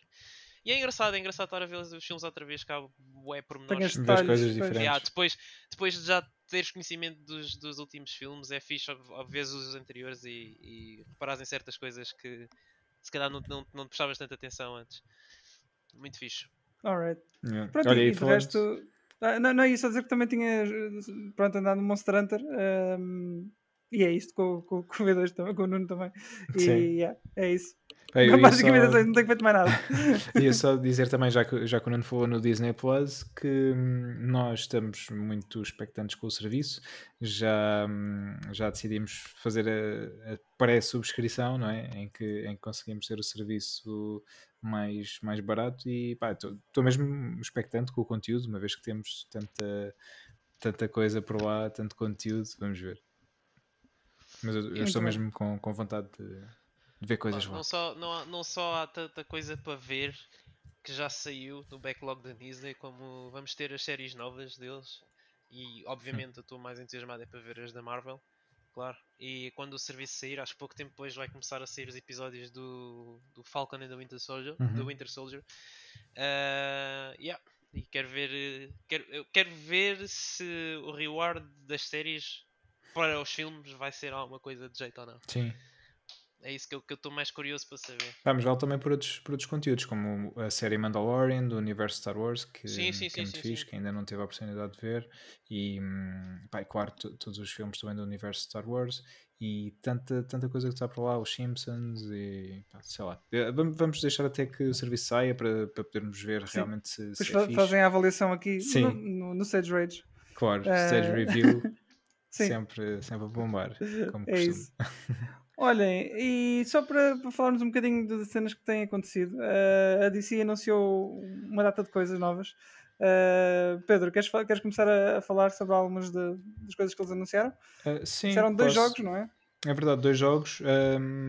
E é engraçado, é engraçado estar a ver os filmes outra vez, que há bué pormenores. as coisas diferentes. Yeah, depois, depois de já teres conhecimento dos, dos últimos filmes, é fixe a, a ver os anteriores e, e reparares em certas coisas que se calhar não, não, não te prestavas tanta atenção antes. Muito fixe. Alright. Yeah. Pronto, Olha, e e de resto. Ah, não, não é isso, só dizer que também tinha pronto, andado no Monster Hunter. ahm, e é isto com, com, com o V2 também, com o Nuno também. E Sim. yeah, é isso. Pá, eu ia Basicamente só- é não tenho feito mais nada. Ia só dizer também, já que, já que o Nuno falou no Disney Plus, que hum, nós estamos muito expectantes com o serviço. Já, hum, já decidimos fazer a, a pré-subscrição, não é? Em que, em que conseguimos ter o serviço mais, mais barato e estou mesmo expectante com o conteúdo, uma vez que temos tanta, tanta coisa por lá, tanto conteúdo, vamos ver. Mas eu, eu estou mesmo com, com vontade de, de ver coisas lá. não, só, não, há- não só há tanta coisa para ver que já saiu no backlog da Disney, como vamos ter as séries novas deles. E obviamente eu estou mais entusiasmado é para ver as da Marvel, claro. E quando o serviço sair, acho que pouco tempo depois vai começar a sair os episódios do, do Falcon and the Winter Soldier. Uhum. Do Winter Soldier. Ah, yeah. E quero ver, quero, eu quero ver se o reward das séries para os filmes vai ser alguma coisa de jeito ou não. Sim. É isso que eu estou mais curioso para saber. Vamos vale também por outros, por outros conteúdos, como a série Mandalorian do universo Star Wars, que, Sim, sim, que sim, é muito sim, fixe, sim. que ainda não teve a oportunidade de ver, e, hum, pá, e claro, to- todos os filmes também do universo Star Wars, e tanta, tanta coisa que está por lá, os Simpsons, e pá, sei lá. Eh, Vamos, deixar até que o serviço saia para, para podermos ver Sim. realmente se, Depois se fa- é fixe. fazem a avaliação aqui Sim. no, no, no Sage Rage. Claro, Eh, stage review, Sim. sempre, sempre a bombar, como É costume. isso. Olhem, e só para, para falarmos um bocadinho das cenas que têm acontecido, eh, a DC anunciou uma data de coisas novas. Eh, Pedro, queres, queres começar a, a falar sobre algumas de- das coisas que eles anunciaram? Eh, sim, Disseram dois posso- jogos, não é? É verdade, dois jogos,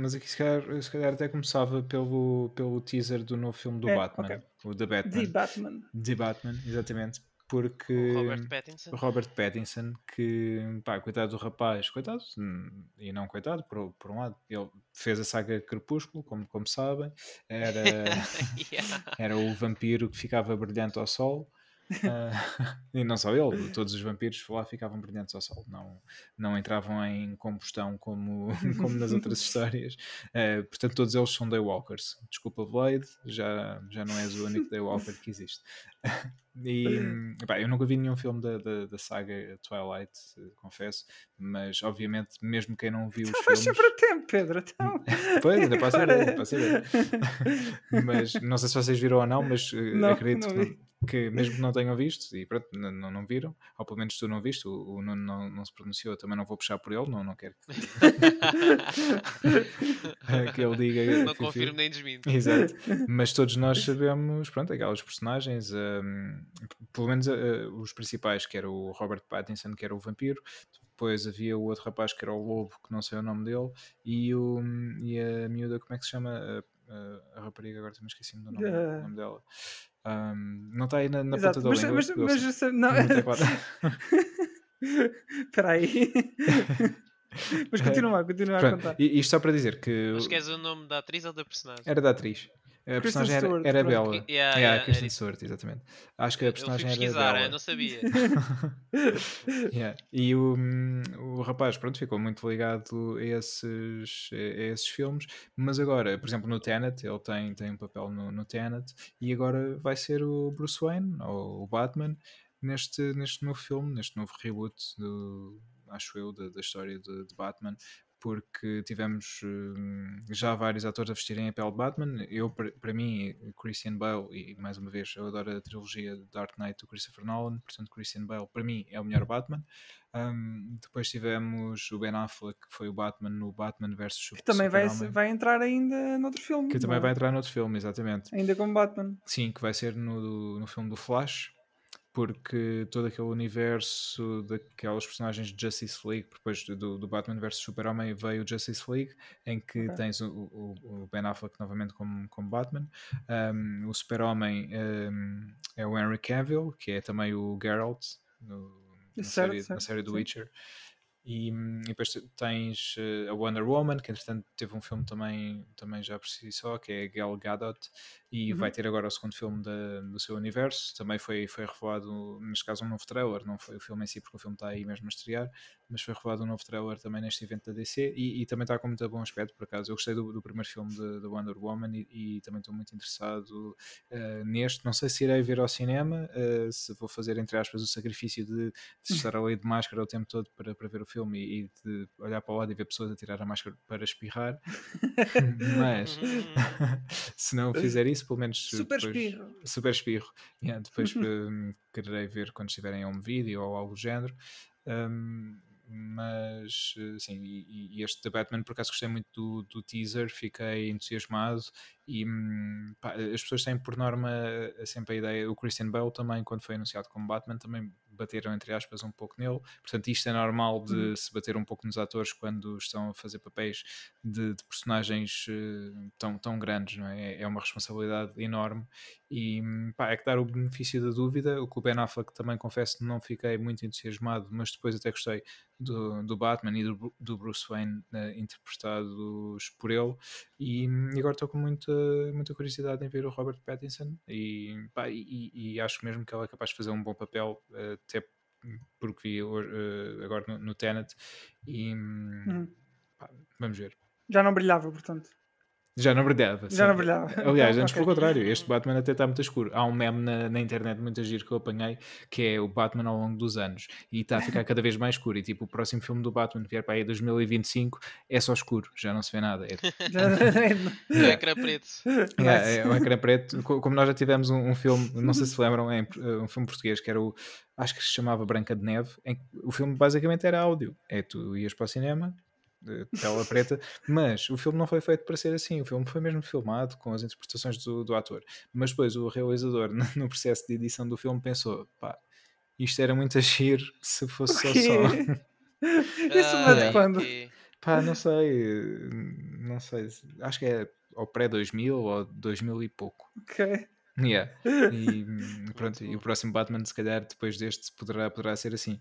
mas aqui se calhar, se calhar até começava pelo, pelo teaser do novo filme do É, Batman, ok. o The Batman. The Batman. The Batman, exatamente. Porque O Robert Pattinson. Robert Pattinson, que pá, coitado do rapaz, coitado, hum, e não coitado, por, por um lado, ele fez a saga Crepúsculo, como, como sabem, era, Yeah. era o vampiro que ficava brilhante ao sol. Ah, e não só ele, todos os vampiros lá ficavam brilhantes ao sol, não, não entravam em combustão como, como nas outras histórias. Ah, portanto, todos eles são Daywalkers. Desculpa, Blade, já, já não és o único Daywalker que existe. E pá, eu nunca vi nenhum filme da, da, da saga Twilight, eh, confesso, mas obviamente, mesmo quem não viu os Então vais filmes. sempre a tempo, Pedro. Então... Pois, ainda passa Agora- passa. Mas não sei se vocês viram ou não, mas eh, Não, acredito não que, que mesmo que não tenham visto, e pronto, não, não, não viram, ou pelo menos tu não viste, o, o Nuno não, não se pronunciou, eu também não vou puxar por ele, não, não quero que, que ele diga. Não confirmo nem desminto. Exato, mas todos nós sabemos, pronto, aquelas personagens, hum, pelo menos uh, os principais, que era o Robert Pattinson, que era o vampiro, depois havia o outro rapaz que era o lobo, que não sei o nome dele, e, o, e a miúda, como é que se chama? A, a- a rapariga, agora também esqueci-me do nome, Ah. nome dela. Hum, não está aí na, na Exato, ponta da mas, língua. mas, eu mas, sei. não. Espera aí. mas continua, continua a contar. e isto só para dizer que Mas queres o nome da atriz ou da personagem? era da atriz. A personagem era, era. Bela. Yeah, Yeah, yeah, a Kristen era. Stewart, exatamente. Acho que a personagem era Bela. eu não sabia. Yeah. E o, hum, o rapaz, pronto, ficou muito ligado a esses, a esses filmes, mas agora, por exemplo, no Tenet, ele tem, tem um papel no, no Tenet, e agora vai ser o Bruce Wayne, ou o Batman, neste, neste novo filme, neste novo reboot, do, acho eu, da, da história de, de Batman. Porque tivemos hum, já vários atores a vestirem a pele de Batman. Eu, para mim, Christian Bale, e mais uma vez, eu adoro a trilogia de Dark Knight do Christopher Nolan, portanto, Christian Bale, para mim, é o melhor Batman. Um, depois tivemos o Ben Affleck, que foi o Batman no Batman vs Que também vai, vai entrar ainda noutro filme. Que também é? vai entrar noutro filme, exatamente. Ainda como Batman. Sim, que vai ser no, no filme do Flash porque todo aquele universo daquelas personagens de Justice League, depois do, do Batman vs Super-Homem veio o Justice League, em que okay. tens o, o, o, Ben Affleck novamente como, como Batman, um, o Super-Homem um, é o Henry Cavill, que é também o Geralt no, na, certo, série, certo, na série do sim. Witcher. E, e, depois tens uh, a Wonder Woman, que entretanto teve um filme também, também já por si só, que é Gal Gadot, e uhum. vai ter agora o segundo filme da, do seu universo. Também foi, foi revelado, neste caso, um novo trailer, não foi o filme em si, porque o filme está aí mesmo a estrear, mas foi revelado um novo trailer também neste evento da DC e, e também está com muito bom aspecto, por acaso. Eu gostei do, do primeiro filme da Wonder Woman e, e, também estou muito interessado uh, neste. Não sei se irei ver ao cinema, uh, se vou fazer, entre aspas, o sacrifício de, de estar ali de máscara o tempo todo para, para ver o filme e, e de olhar para o lado e ver pessoas a tirar a máscara para espirrar, mas se não fizer isso isso, pelo menos. Super depois, espirro. Super espirro. Yeah, depois um, quererei ver quando estiverem a um vídeo ou algo do género. Um, mas sim, e, e, este The Batman por acaso gostei muito do, do teaser, fiquei entusiasmado e hum, pá, as pessoas têm por norma sempre a ideia, o Christian Bale também quando foi anunciado como Batman também bateram, entre aspas, um pouco nele. Portanto, isto é normal de uhum. se bater um pouco nos atores quando estão a fazer papéis de, de personagens uh, tão, tão grandes, não é? É uma responsabilidade enorme e pá, é que dar o benefício da dúvida. O que o Ben Affleck também confesso não fiquei muito entusiasmado, mas depois até gostei do, do Batman e do, do Bruce Wayne uh, interpretados por ele. E, e agora estou com muita, muita curiosidade em ver o Robert Pattinson e, pá, e, e, acho mesmo que ele é capaz de fazer um bom papel, até porque vi uh, agora no, no Tenet. E uhum. pá, vamos ver. Já não brilhava, portanto. Já não brilhava. Já não brilhava. Aliás, antes okay. pelo contrário, este Batman até está muito escuro. Há um meme na, na internet muito giro que eu apanhei que é o Batman ao longo dos anos e está a ficar cada vez mais escuro. E tipo, o próximo filme do Batman que vier para aí 2025 é só escuro, já não se vê nada. É, é o ecrã preto. É, é o ecrã preto. Como nós já tivemos um, um filme, não sei se lembram, é um filme português que era o acho que se chamava Branca de Neve, em que o filme basicamente era áudio. É tu ias para o cinema, tela preta, mas o filme não foi feito para ser assim, o filme foi mesmo filmado com as interpretações do, do ator, mas depois o realizador no processo de edição do filme pensou, pá, isto era muito agir se fosse só só. Isso ah, é de quando? Pá, não sei, não sei, acho que é ao pré-2000 ou 2000 e pouco. Ok. Yeah. E, pronto, e o próximo Batman, se calhar, depois deste, poderá, poderá ser assim.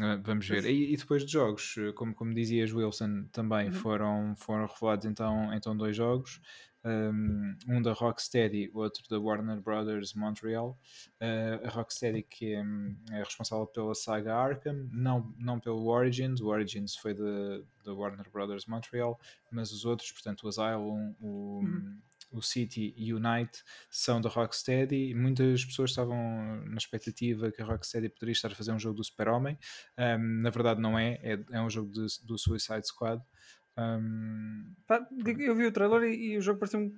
Ah, vamos ver. E, e, depois de jogos, eh, como, como dizias, Wilson, também uhum. foram, foram revelados então, então dois jogos. Um, um da Rocksteady, outro da Warner Brothers Montreal. Uh, a Rocksteady que é, é, responsável pela saga Arkham, não, não pelo Origins, o Origins foi da Warner Brothers Montreal, mas os outros, portanto o Asylum, o, uhum o City e o Night são da Rocksteady. Muitas pessoas estavam na expectativa que a Rocksteady poderia estar a fazer um jogo do Super-Homem. Um, na verdade, não é. É, é um jogo de, do Suicide Squad. Um... eu vi o trailer e, e o jogo pareceu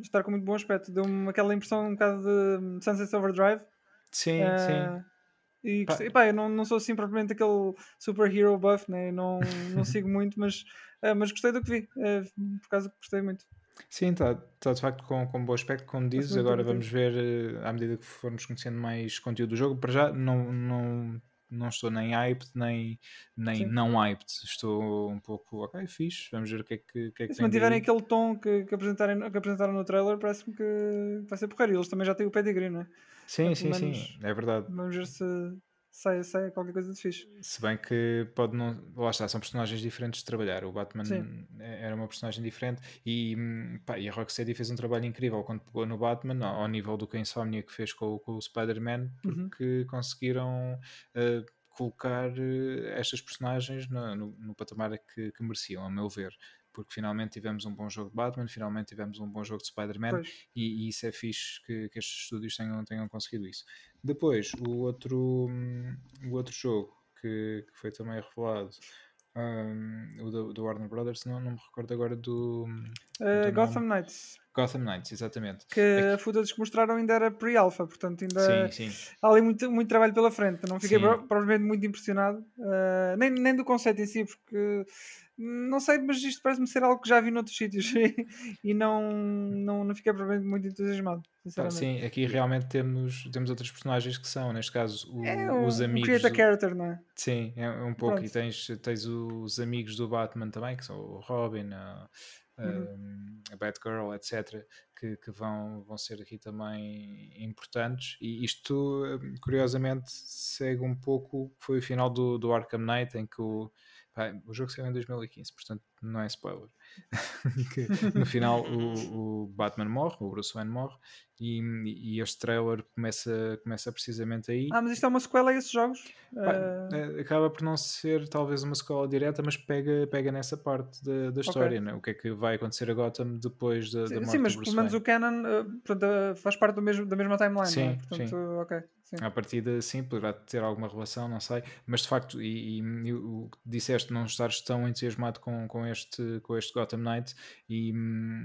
estar com muito bom aspecto. Deu-me aquela impressão um bocado de Sunset Overdrive. Sim, uh, sim. E gostei, pá, eu não, não sou assim propriamente aquele superhero buff, né? não, não sigo muito, mas, uh, mas gostei do que vi, uh, por causa que gostei muito. Sim, está tá de facto com, com bom aspecto, como dizes. Agora vamos ver uh, à medida que formos conhecendo mais conteúdo do jogo. Para já não, não, não estou nem hyped, nem, nem não hyped. Estou um pouco, ok, fixe. Vamos ver o que é que, que, é que Se mantiverem aquele tom que, que, apresentaram, que apresentaram no trailer, parece-me que vai ser porreiro. Eles também já têm o pedigree, não é? Sim, sim, sim, é verdade. Vamos ver se, sai, sai qualquer coisa de fixe. Se bem que pode não. Lá está, são personagens diferentes de trabalhar. O Batman Sim. É, era uma personagem diferente e, pá, e a Rocksteady fez um trabalho incrível quando pegou no Batman, ao, nível do que a Insomnia que fez com, com o Spider-Man, porque uhum. conseguiram. Uh, colocar uh, estas personagens no, no, no patamar que, que mereciam, a meu ver porque finalmente tivemos um bom jogo de Batman, finalmente tivemos um bom jogo de Spider-Man e, e, isso é fixe que, que estes estúdios tenham, tenham conseguido isso. Depois, o outro, o outro jogo que, que foi também revelado um, o do, do, Warner Brothers, não, não me recordo agora do. Uh, do Gotham nome. Knights. Gotham Knights, exatamente. Que é a footage que mostraram ainda era pre-alpha, portanto ainda sim, sim. há ali muito, muito trabalho pela frente. Não fiquei provavelmente muito impressionado, uh, nem, nem do conceito em si, porque não sei, mas isto parece-me ser algo que já vi noutros sítios e não, não, não fiquei provavelmente muito entusiasmado. Sinceramente. sim, aqui realmente temos, temos outros personagens que são, neste caso, o, é um, os amigos. Um create character, não é? Sim, é um pouco. Pronto. E tens, tens os amigos do Batman também, que são o Robin, a, uhum. a Batgirl, etc., que, que, vão, vão ser aqui também importantes. E isto, curiosamente, segue um pouco. Foi o final do, do Arkham Knight, em que o Pá, o jogo saiu em 2015, portanto não é spoiler. no final o, o, Batman morre, o Bruce Wayne morre, e, e, este trailer começa, começa precisamente aí. Ah, mas isto é uma sequela a esses jogos? Pá, uh... Acaba por não ser talvez uma sequela direta, mas pega, pega nessa parte da, da história, okay. né? o que é que vai acontecer a Gotham depois da, da morte Sim, mas pelo menos o canon portanto, faz parte do mesmo, da mesma timeline, sim, é? portanto, sim. ok. Sim. A partida, sim, poderá ter alguma relação, não sei, mas de facto, e, e, o que disseste, não estares tão entusiasmado com, com, este, com este Gotham Knight e,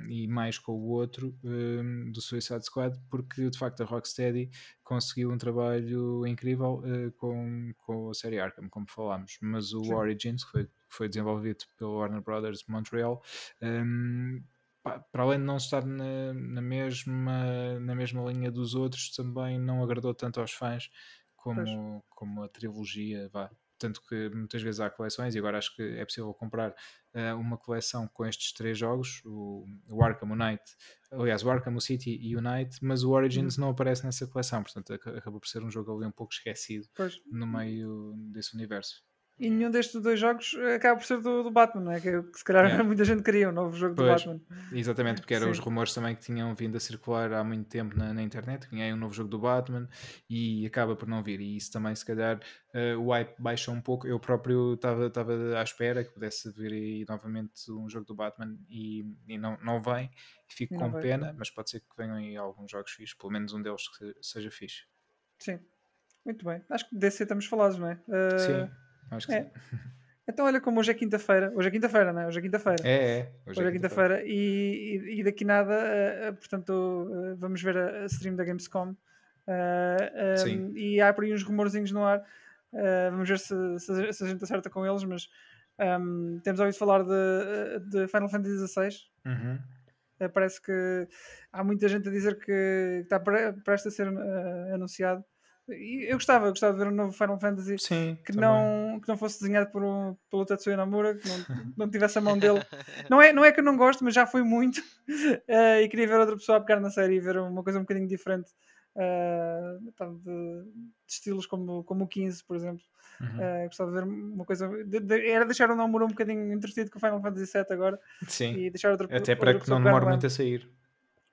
e mais com o outro um, do Suicide Squad, porque de facto a Rocksteady conseguiu um trabalho incrível uh, com, com a série Arkham, como falámos, mas o sim. Origins, que foi, que foi desenvolvido pelo Warner Brothers Montreal, um, para além de não estar na, na, mesma, na mesma linha dos outros, também não agradou tanto aos fãs como, como a trilogia. Vá. Tanto que muitas vezes há coleções, e agora acho que é possível comprar uh, uma coleção com estes três jogos: o, o Arkham, o Knight, aliás, o Arkham, o City e o Knight, mas o Origins uhum. não aparece nessa coleção, portanto acabou por ser um jogo ali um pouco esquecido pois. no meio desse universo. E nenhum destes dois jogos acaba por ser do, do Batman, não é? Que, que se calhar yeah. muita gente queria um novo jogo pois, do Batman. Exatamente, porque eram os rumores também que tinham vindo a circular há muito tempo na, na internet, que um novo jogo do Batman e acaba por não vir. E isso também, se calhar, uh, o hype baixou um pouco. Eu próprio estava à espera que pudesse vir aí novamente um jogo do Batman e, e não, não vem. E fico não com vai. pena, mas pode ser que venham aí alguns jogos fixos, pelo menos um deles que seja fixe. Sim, muito bem. Acho que DC estamos falados, não é? Uh... Sim Acho que é. sim. Então, olha como hoje é quinta-feira. Hoje é quinta-feira, não é? Hoje é quinta-feira. É, é. Hoje, hoje é, é quinta-feira. e, e, e, daqui nada, uh, portanto, uh, vamos ver a, a, stream da Gamescom. Uh, um, e há por aí uns rumorzinhos no ar. vamos ver se, se, se, a gente acerta com eles, mas um, temos ouvido falar de, de Final Fantasy XVI. Uhum. parece que há muita gente a dizer que está prestes a ser anunciado eu gostava, eu gostava de ver um novo Final Fantasy Sim, que, não, que não fosse desenhado por um, pelo Tetsuya Nomura, que não, não tivesse a mão dele. Não é, não é que eu não gosto, mas já foi muito. Uh, e queria ver outra pessoa a pegar na série e ver uma coisa um bocadinho diferente uh, de, de, estilos como, como o 15, por exemplo. Uhum. Uh, gostava de ver uma coisa. De, de, era deixar o Nomura um bocadinho entretido com o Final Fantasy VII agora. Sim. E deixar outra, Até para que não demore muito a sair.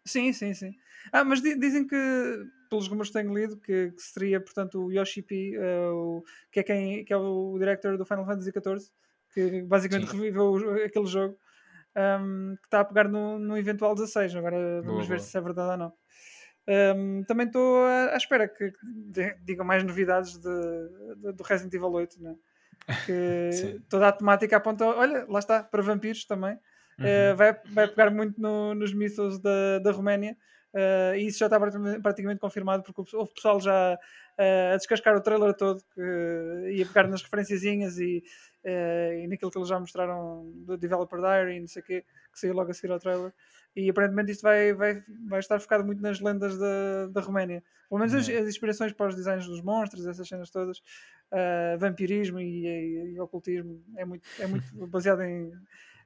Sim, sim, sim. Ah, mas dizem que, pelos rumores que tenho lido, que, que seria, portanto, o Yoshi P, uh, que, é quem, que é o director do Final Fantasy XIV, que basicamente sim. reviveu aquele jogo, um, que está a pegar no, no eventual 16. Agora vamos boa, ver boa. se é verdade ou não. Um, também estou à, espera que, que digam mais novidades de, de, do Resident Evil 8, né? que toda a temática aponta, olha, lá está, para vampiros também. Uhum. Uh, vai, vai pegar muito no, nos mitos da, da Roménia. Uh, e isso já está praticamente confirmado porque houve pessoal já uh, a descascar o trailer todo que ia pegar nas referenciazinhas e, uh, e naquilo que eles já mostraram do Developer Diary e não sei o quê, que saiu logo a seguir ao trailer. E aparentemente isto vai, vai, vai estar focado muito nas lendas da, da Roménia. Pelo menos as, as, inspirações para os designs dos monstros, essas cenas todas, vampirismo e, e, e, ocultismo, é muito, é muito baseado em,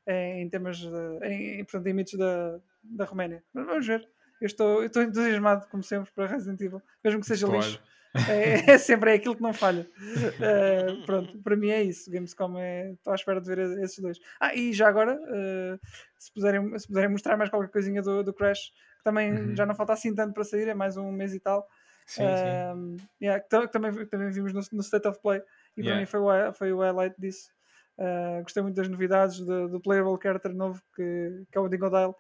em temas, de, em, portanto, em mitos da, da Roménia. Mas vamos ver. Eu estou, eu estou entusiasmado, como sempre, para Resident Evil, mesmo que seja claro. lixo. É, é, sempre é aquilo que não falha. Uh, pronto, para mim é isso. Gamescom é. Estou à espera de ver esses dois. Ah, e já agora, uh, se, puderem, se puderem mostrar mais qualquer coisinha do, do Crash, que também uhum. já não falta assim tanto para sair, é mais um mês e tal. Sim, uh, sim. Yeah, que, também, também vimos no, no State of Play e yeah. para mim foi o, foi o highlight disso. Uh, gostei muito das novidades do, do Playable Character novo que, que é o Dingodile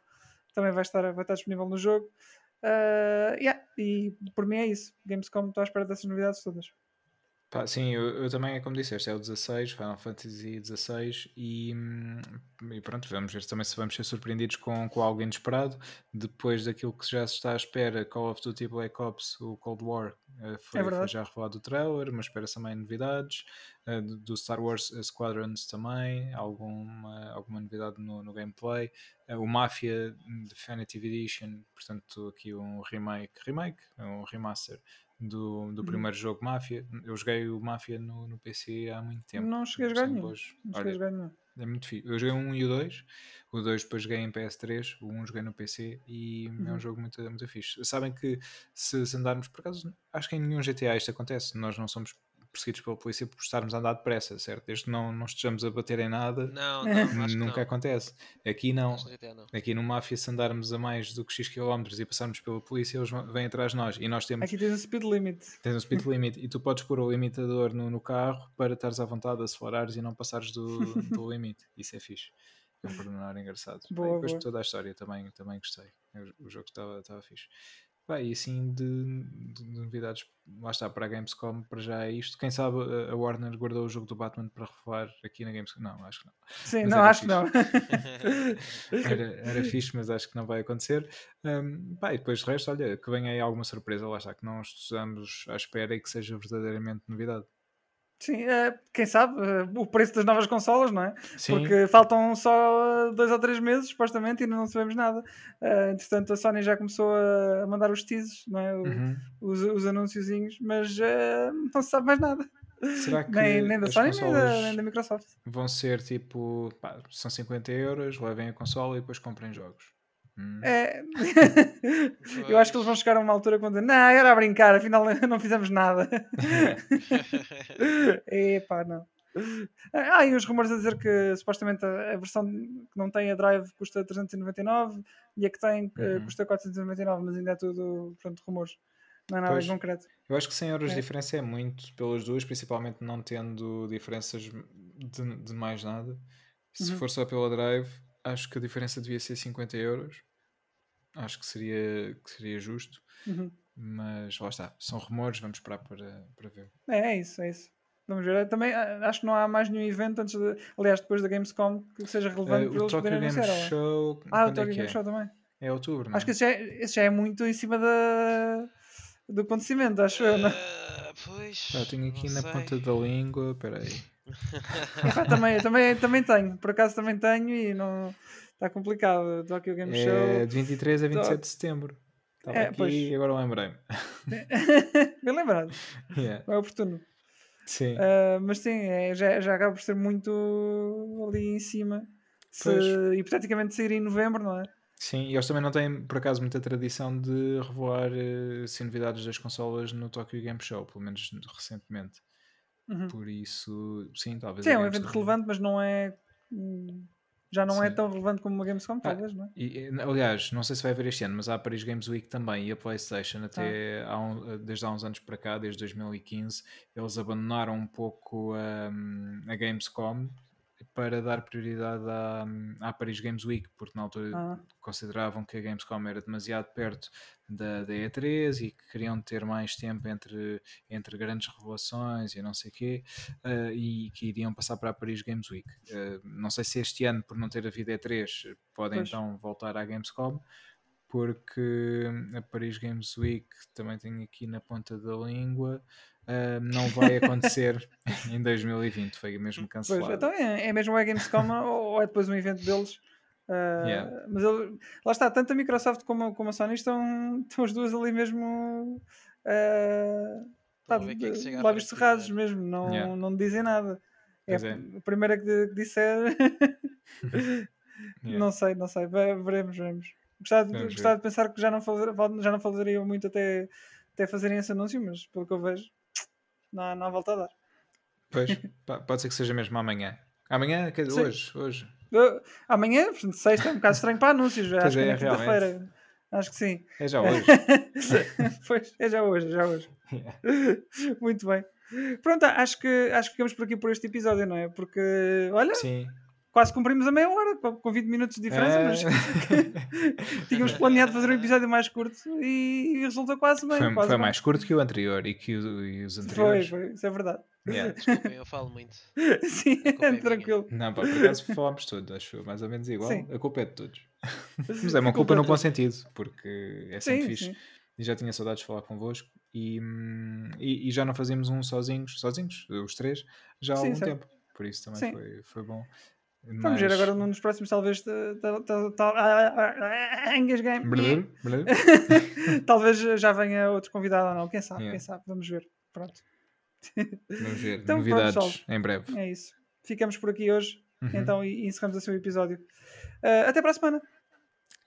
também vai estar, vai estar disponível no jogo. Uh, yeah, e por mim é isso. Gamescom estou à espera dessas novidades todas. Pá, sim, eu, eu também, é como disseste, é o 16, Final Fantasy 16 e, hum, e pronto, vamos ver também se vamos ser surpreendidos com, com algo inesperado. Depois daquilo que já se está à espera, Call of Duty Black Ops, o Cold War, eh, foi, É foi já revelado o trailer, mas espera-se também novidades. Eh, do Star Wars Squadrons também, alguma, alguma novidade no, no gameplay. Eh, o Mafia Definitive Edition, portanto, aqui um remake, remake, um remaster do, do Uhum. primeiro jogo Mafia. Eu joguei o Mafia no, no PC há muito tempo. Não cheguei a jogar nenhum. olha, é muito fixe. Eu joguei o 1 e o 2. O 2 depois joguei em PS3, o 1 joguei no PC e é Uhum. um jogo muito, muito fixe. Sabem que se, se andarmos, por acaso, acho que em nenhum GTA isto acontece. Nós não somos perseguidos pela polícia por estarmos a andar depressa, certo? Desde que não, não estejamos a bater em nada, Não, não, acho que nunca não. acontece. Aqui não. Aqui no Mafia, se andarmos a mais do que X km e passarmos pela polícia, eles vêm atrás de nós. E nós temos Aqui tens o speed limit. Tens um speed limit e tu podes pôr o limitador no, no carro para estares à vontade, acelerares e não passares do, do limite. Isso é fixe. É um pormenor engraçado. Boa, e depois boa. de toda a história também, também gostei. O, o jogo estava estava fixe. Pá, e assim de, de- de novidades, lá está para a Gamescom, para já é isto. Quem sabe a- Warner guardou o jogo do Batman para revelar aqui na Gamescom? Não, acho que não. Sim, Mas não, acho que não. Era, era fixe, mas acho que não vai acontecer. Um, pá, e depois de resto, olha, que venha aí alguma surpresa, lá está, que não estejamos à espera e que seja verdadeiramente novidade. Sim, eh, quem sabe eh, o preço das novas consolas, não é? Sim, Porque faltam só dois ou três meses, supostamente, e ainda não sabemos nada. Eh, entretanto, a Sony já começou a mandar os teases, não é? O- Uhum. os, os anunciozinhos, mas eh, não se sabe mais nada. Será que Nem, nem da Sony, nem da, nem da Microsoft. vão ser tipo, pá, são 50 euros, levem a consola e depois comprem jogos? Hum. É... Eu acho que eles vão chegar a uma altura quando dizer, não, era a brincar, afinal não fizemos nada. Epá, não. Ah, e os rumores a dizer que supostamente a, versão que não tem a drive custa 399 e a que tem eh, Uhum. custa 499, mas ainda é tudo pronto, rumores. Não é nada Pois. concreto. Eu acho que 100 euros É. de diferença é muito pelas duas, principalmente não tendo diferenças de, de mais nada. Se Uhum. for só pela drive, acho que a diferença devia ser 50 euros. Acho que seria, que seria justo. Uhum. Mas lá está, são rumores, vamos esperar para, para ver. É, é isso, é isso. Vamos ver. Também ah, acho que não há mais nenhum evento antes de, aliás, depois da Gamescom que seja relevante Eh, para o eles poderem Game anunciar. ou- Show, Ah, o é Tokyo que Game é? Show também. É outubro, não Acho que é? esse já, é, esse já é muito em cima da, do acontecimento, acho eu. Não? Ah, pois. Pá, tenho aqui na sei. ponta da língua, peraí. Epá, também, também, também tenho, por acaso também tenho e não está complicado. O Tokyo Game É Show. de 23 a Tô- 27 de setembro. Estava É, aqui pois. e agora lembrei-me. Bem lembrado, Yeah, é oportuno. Sim. Ah, mas sim, é, já, já acaba por ser muito ali em cima. Se Pois. hipoteticamente sair em novembro, não é? Sim, e eles também não têm, por acaso, muita tradição de eh, assim, novidades das consolas no Tokyo Game Show, pelo menos recentemente. Uhum. Por isso, sim, talvez. Sim, é um evento relevante, mas não é. hum, Já não é Sim. tão relevante como uma Gamescom, Ah, talvez, não é? E, aliás, não sei se vai haver este ano, mas há a Paris Games Week também e a PlayStation, até há um- desde há uns anos para cá, desde 2015, eles abandonaram um pouco hum, a Gamescom para dar prioridade à, à Paris Games Week, porque na altura Ah, consideravam que a Gamescom era demasiado perto da, da E3 e que queriam ter mais tempo entre, entre grandes revelações e não sei o quê, eh, e que iriam passar para a Paris Games Week. Eh, não sei se este ano, por não ter havido E3, podem Pois. então voltar à Gamescom, porque a Paris Games Week também tenho aqui na ponta da língua. Eh, não vai acontecer em 2020, foi mesmo pois, cancelado. então é, é mesmo a Gamescom ou ou é depois um evento deles. Ah, Yeah. Mas ele- lá está, tanto a Microsoft como, como a Sony estão, estão as duas ali mesmo. ver quem é lábios cerrados mesmo, não, Yeah. não dizem nada. É, Pois é. a primeira que, que disser. Yeah. Não sei, não sei. Ve- Veremos, veremos. Gostava, de- gostava de pensar que já não, fazer, já não falariam muito até, até fazerem esse anúncio, mas pelo que eu vejo, não há volta a dar. Pois, pode ser que seja mesmo amanhã. Amanhã, quer dizer, hoje, hoje. Uh, amanhã, portanto, sexta é um bocado estranho para anúncios. Pois acho que é, é na realmente. quinta-feira. Acho que sim. É já hoje. pois, é já hoje, é já hoje. Yeah. Muito bem. Pronto, acho que, acho que ficamos por aqui por este episódio, não é? Porque, olha, Sim, quase cumprimos a meia hora, com com 20 minutos de diferença, É. mas tínhamos planeado fazer um episódio mais curto e resultou quase bem. Foi, quase foi mais curto que o anterior e que o- e os Foi, anteriores. foi, isso é verdade. Yeah. Desculpem, eu falo muito. Sim, culpa é minha. tranquilo. Não, pá, por acaso falámos todos, acho eu, mais ou menos igual. Sim. A culpa é de todos. Mas é uma culpa no é bom tua. sentido, porque é sempre Sim, fixe. sim. E já tinha saudades de falar convosco. E, hum, e, e já não fazíamos um sozinhos, sozinhos, os três, já há Sim, algum certo. tempo. Por isso também foi, foi bom. Vamos ver agora nos próximos, talvez. ta- ta- ta- ta- Engasguei. Talvez já venha outro convidado ou não. Quem sabe, Yeah. quem sabe. Vamos ver. Pronto. Vamos ver. Então, pronto, Novidades pessoal. em breve. É isso. Ficamos por aqui hoje. Uhum. Então, e encerramos assim o episódio. Ah, até para a semana. tchau,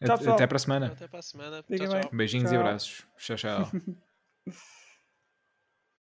Até- pessoal. Até para a semana. Até para a semana. Tchau, tchau. Beijinhos Tchau. e abraços. Tchau, tchau.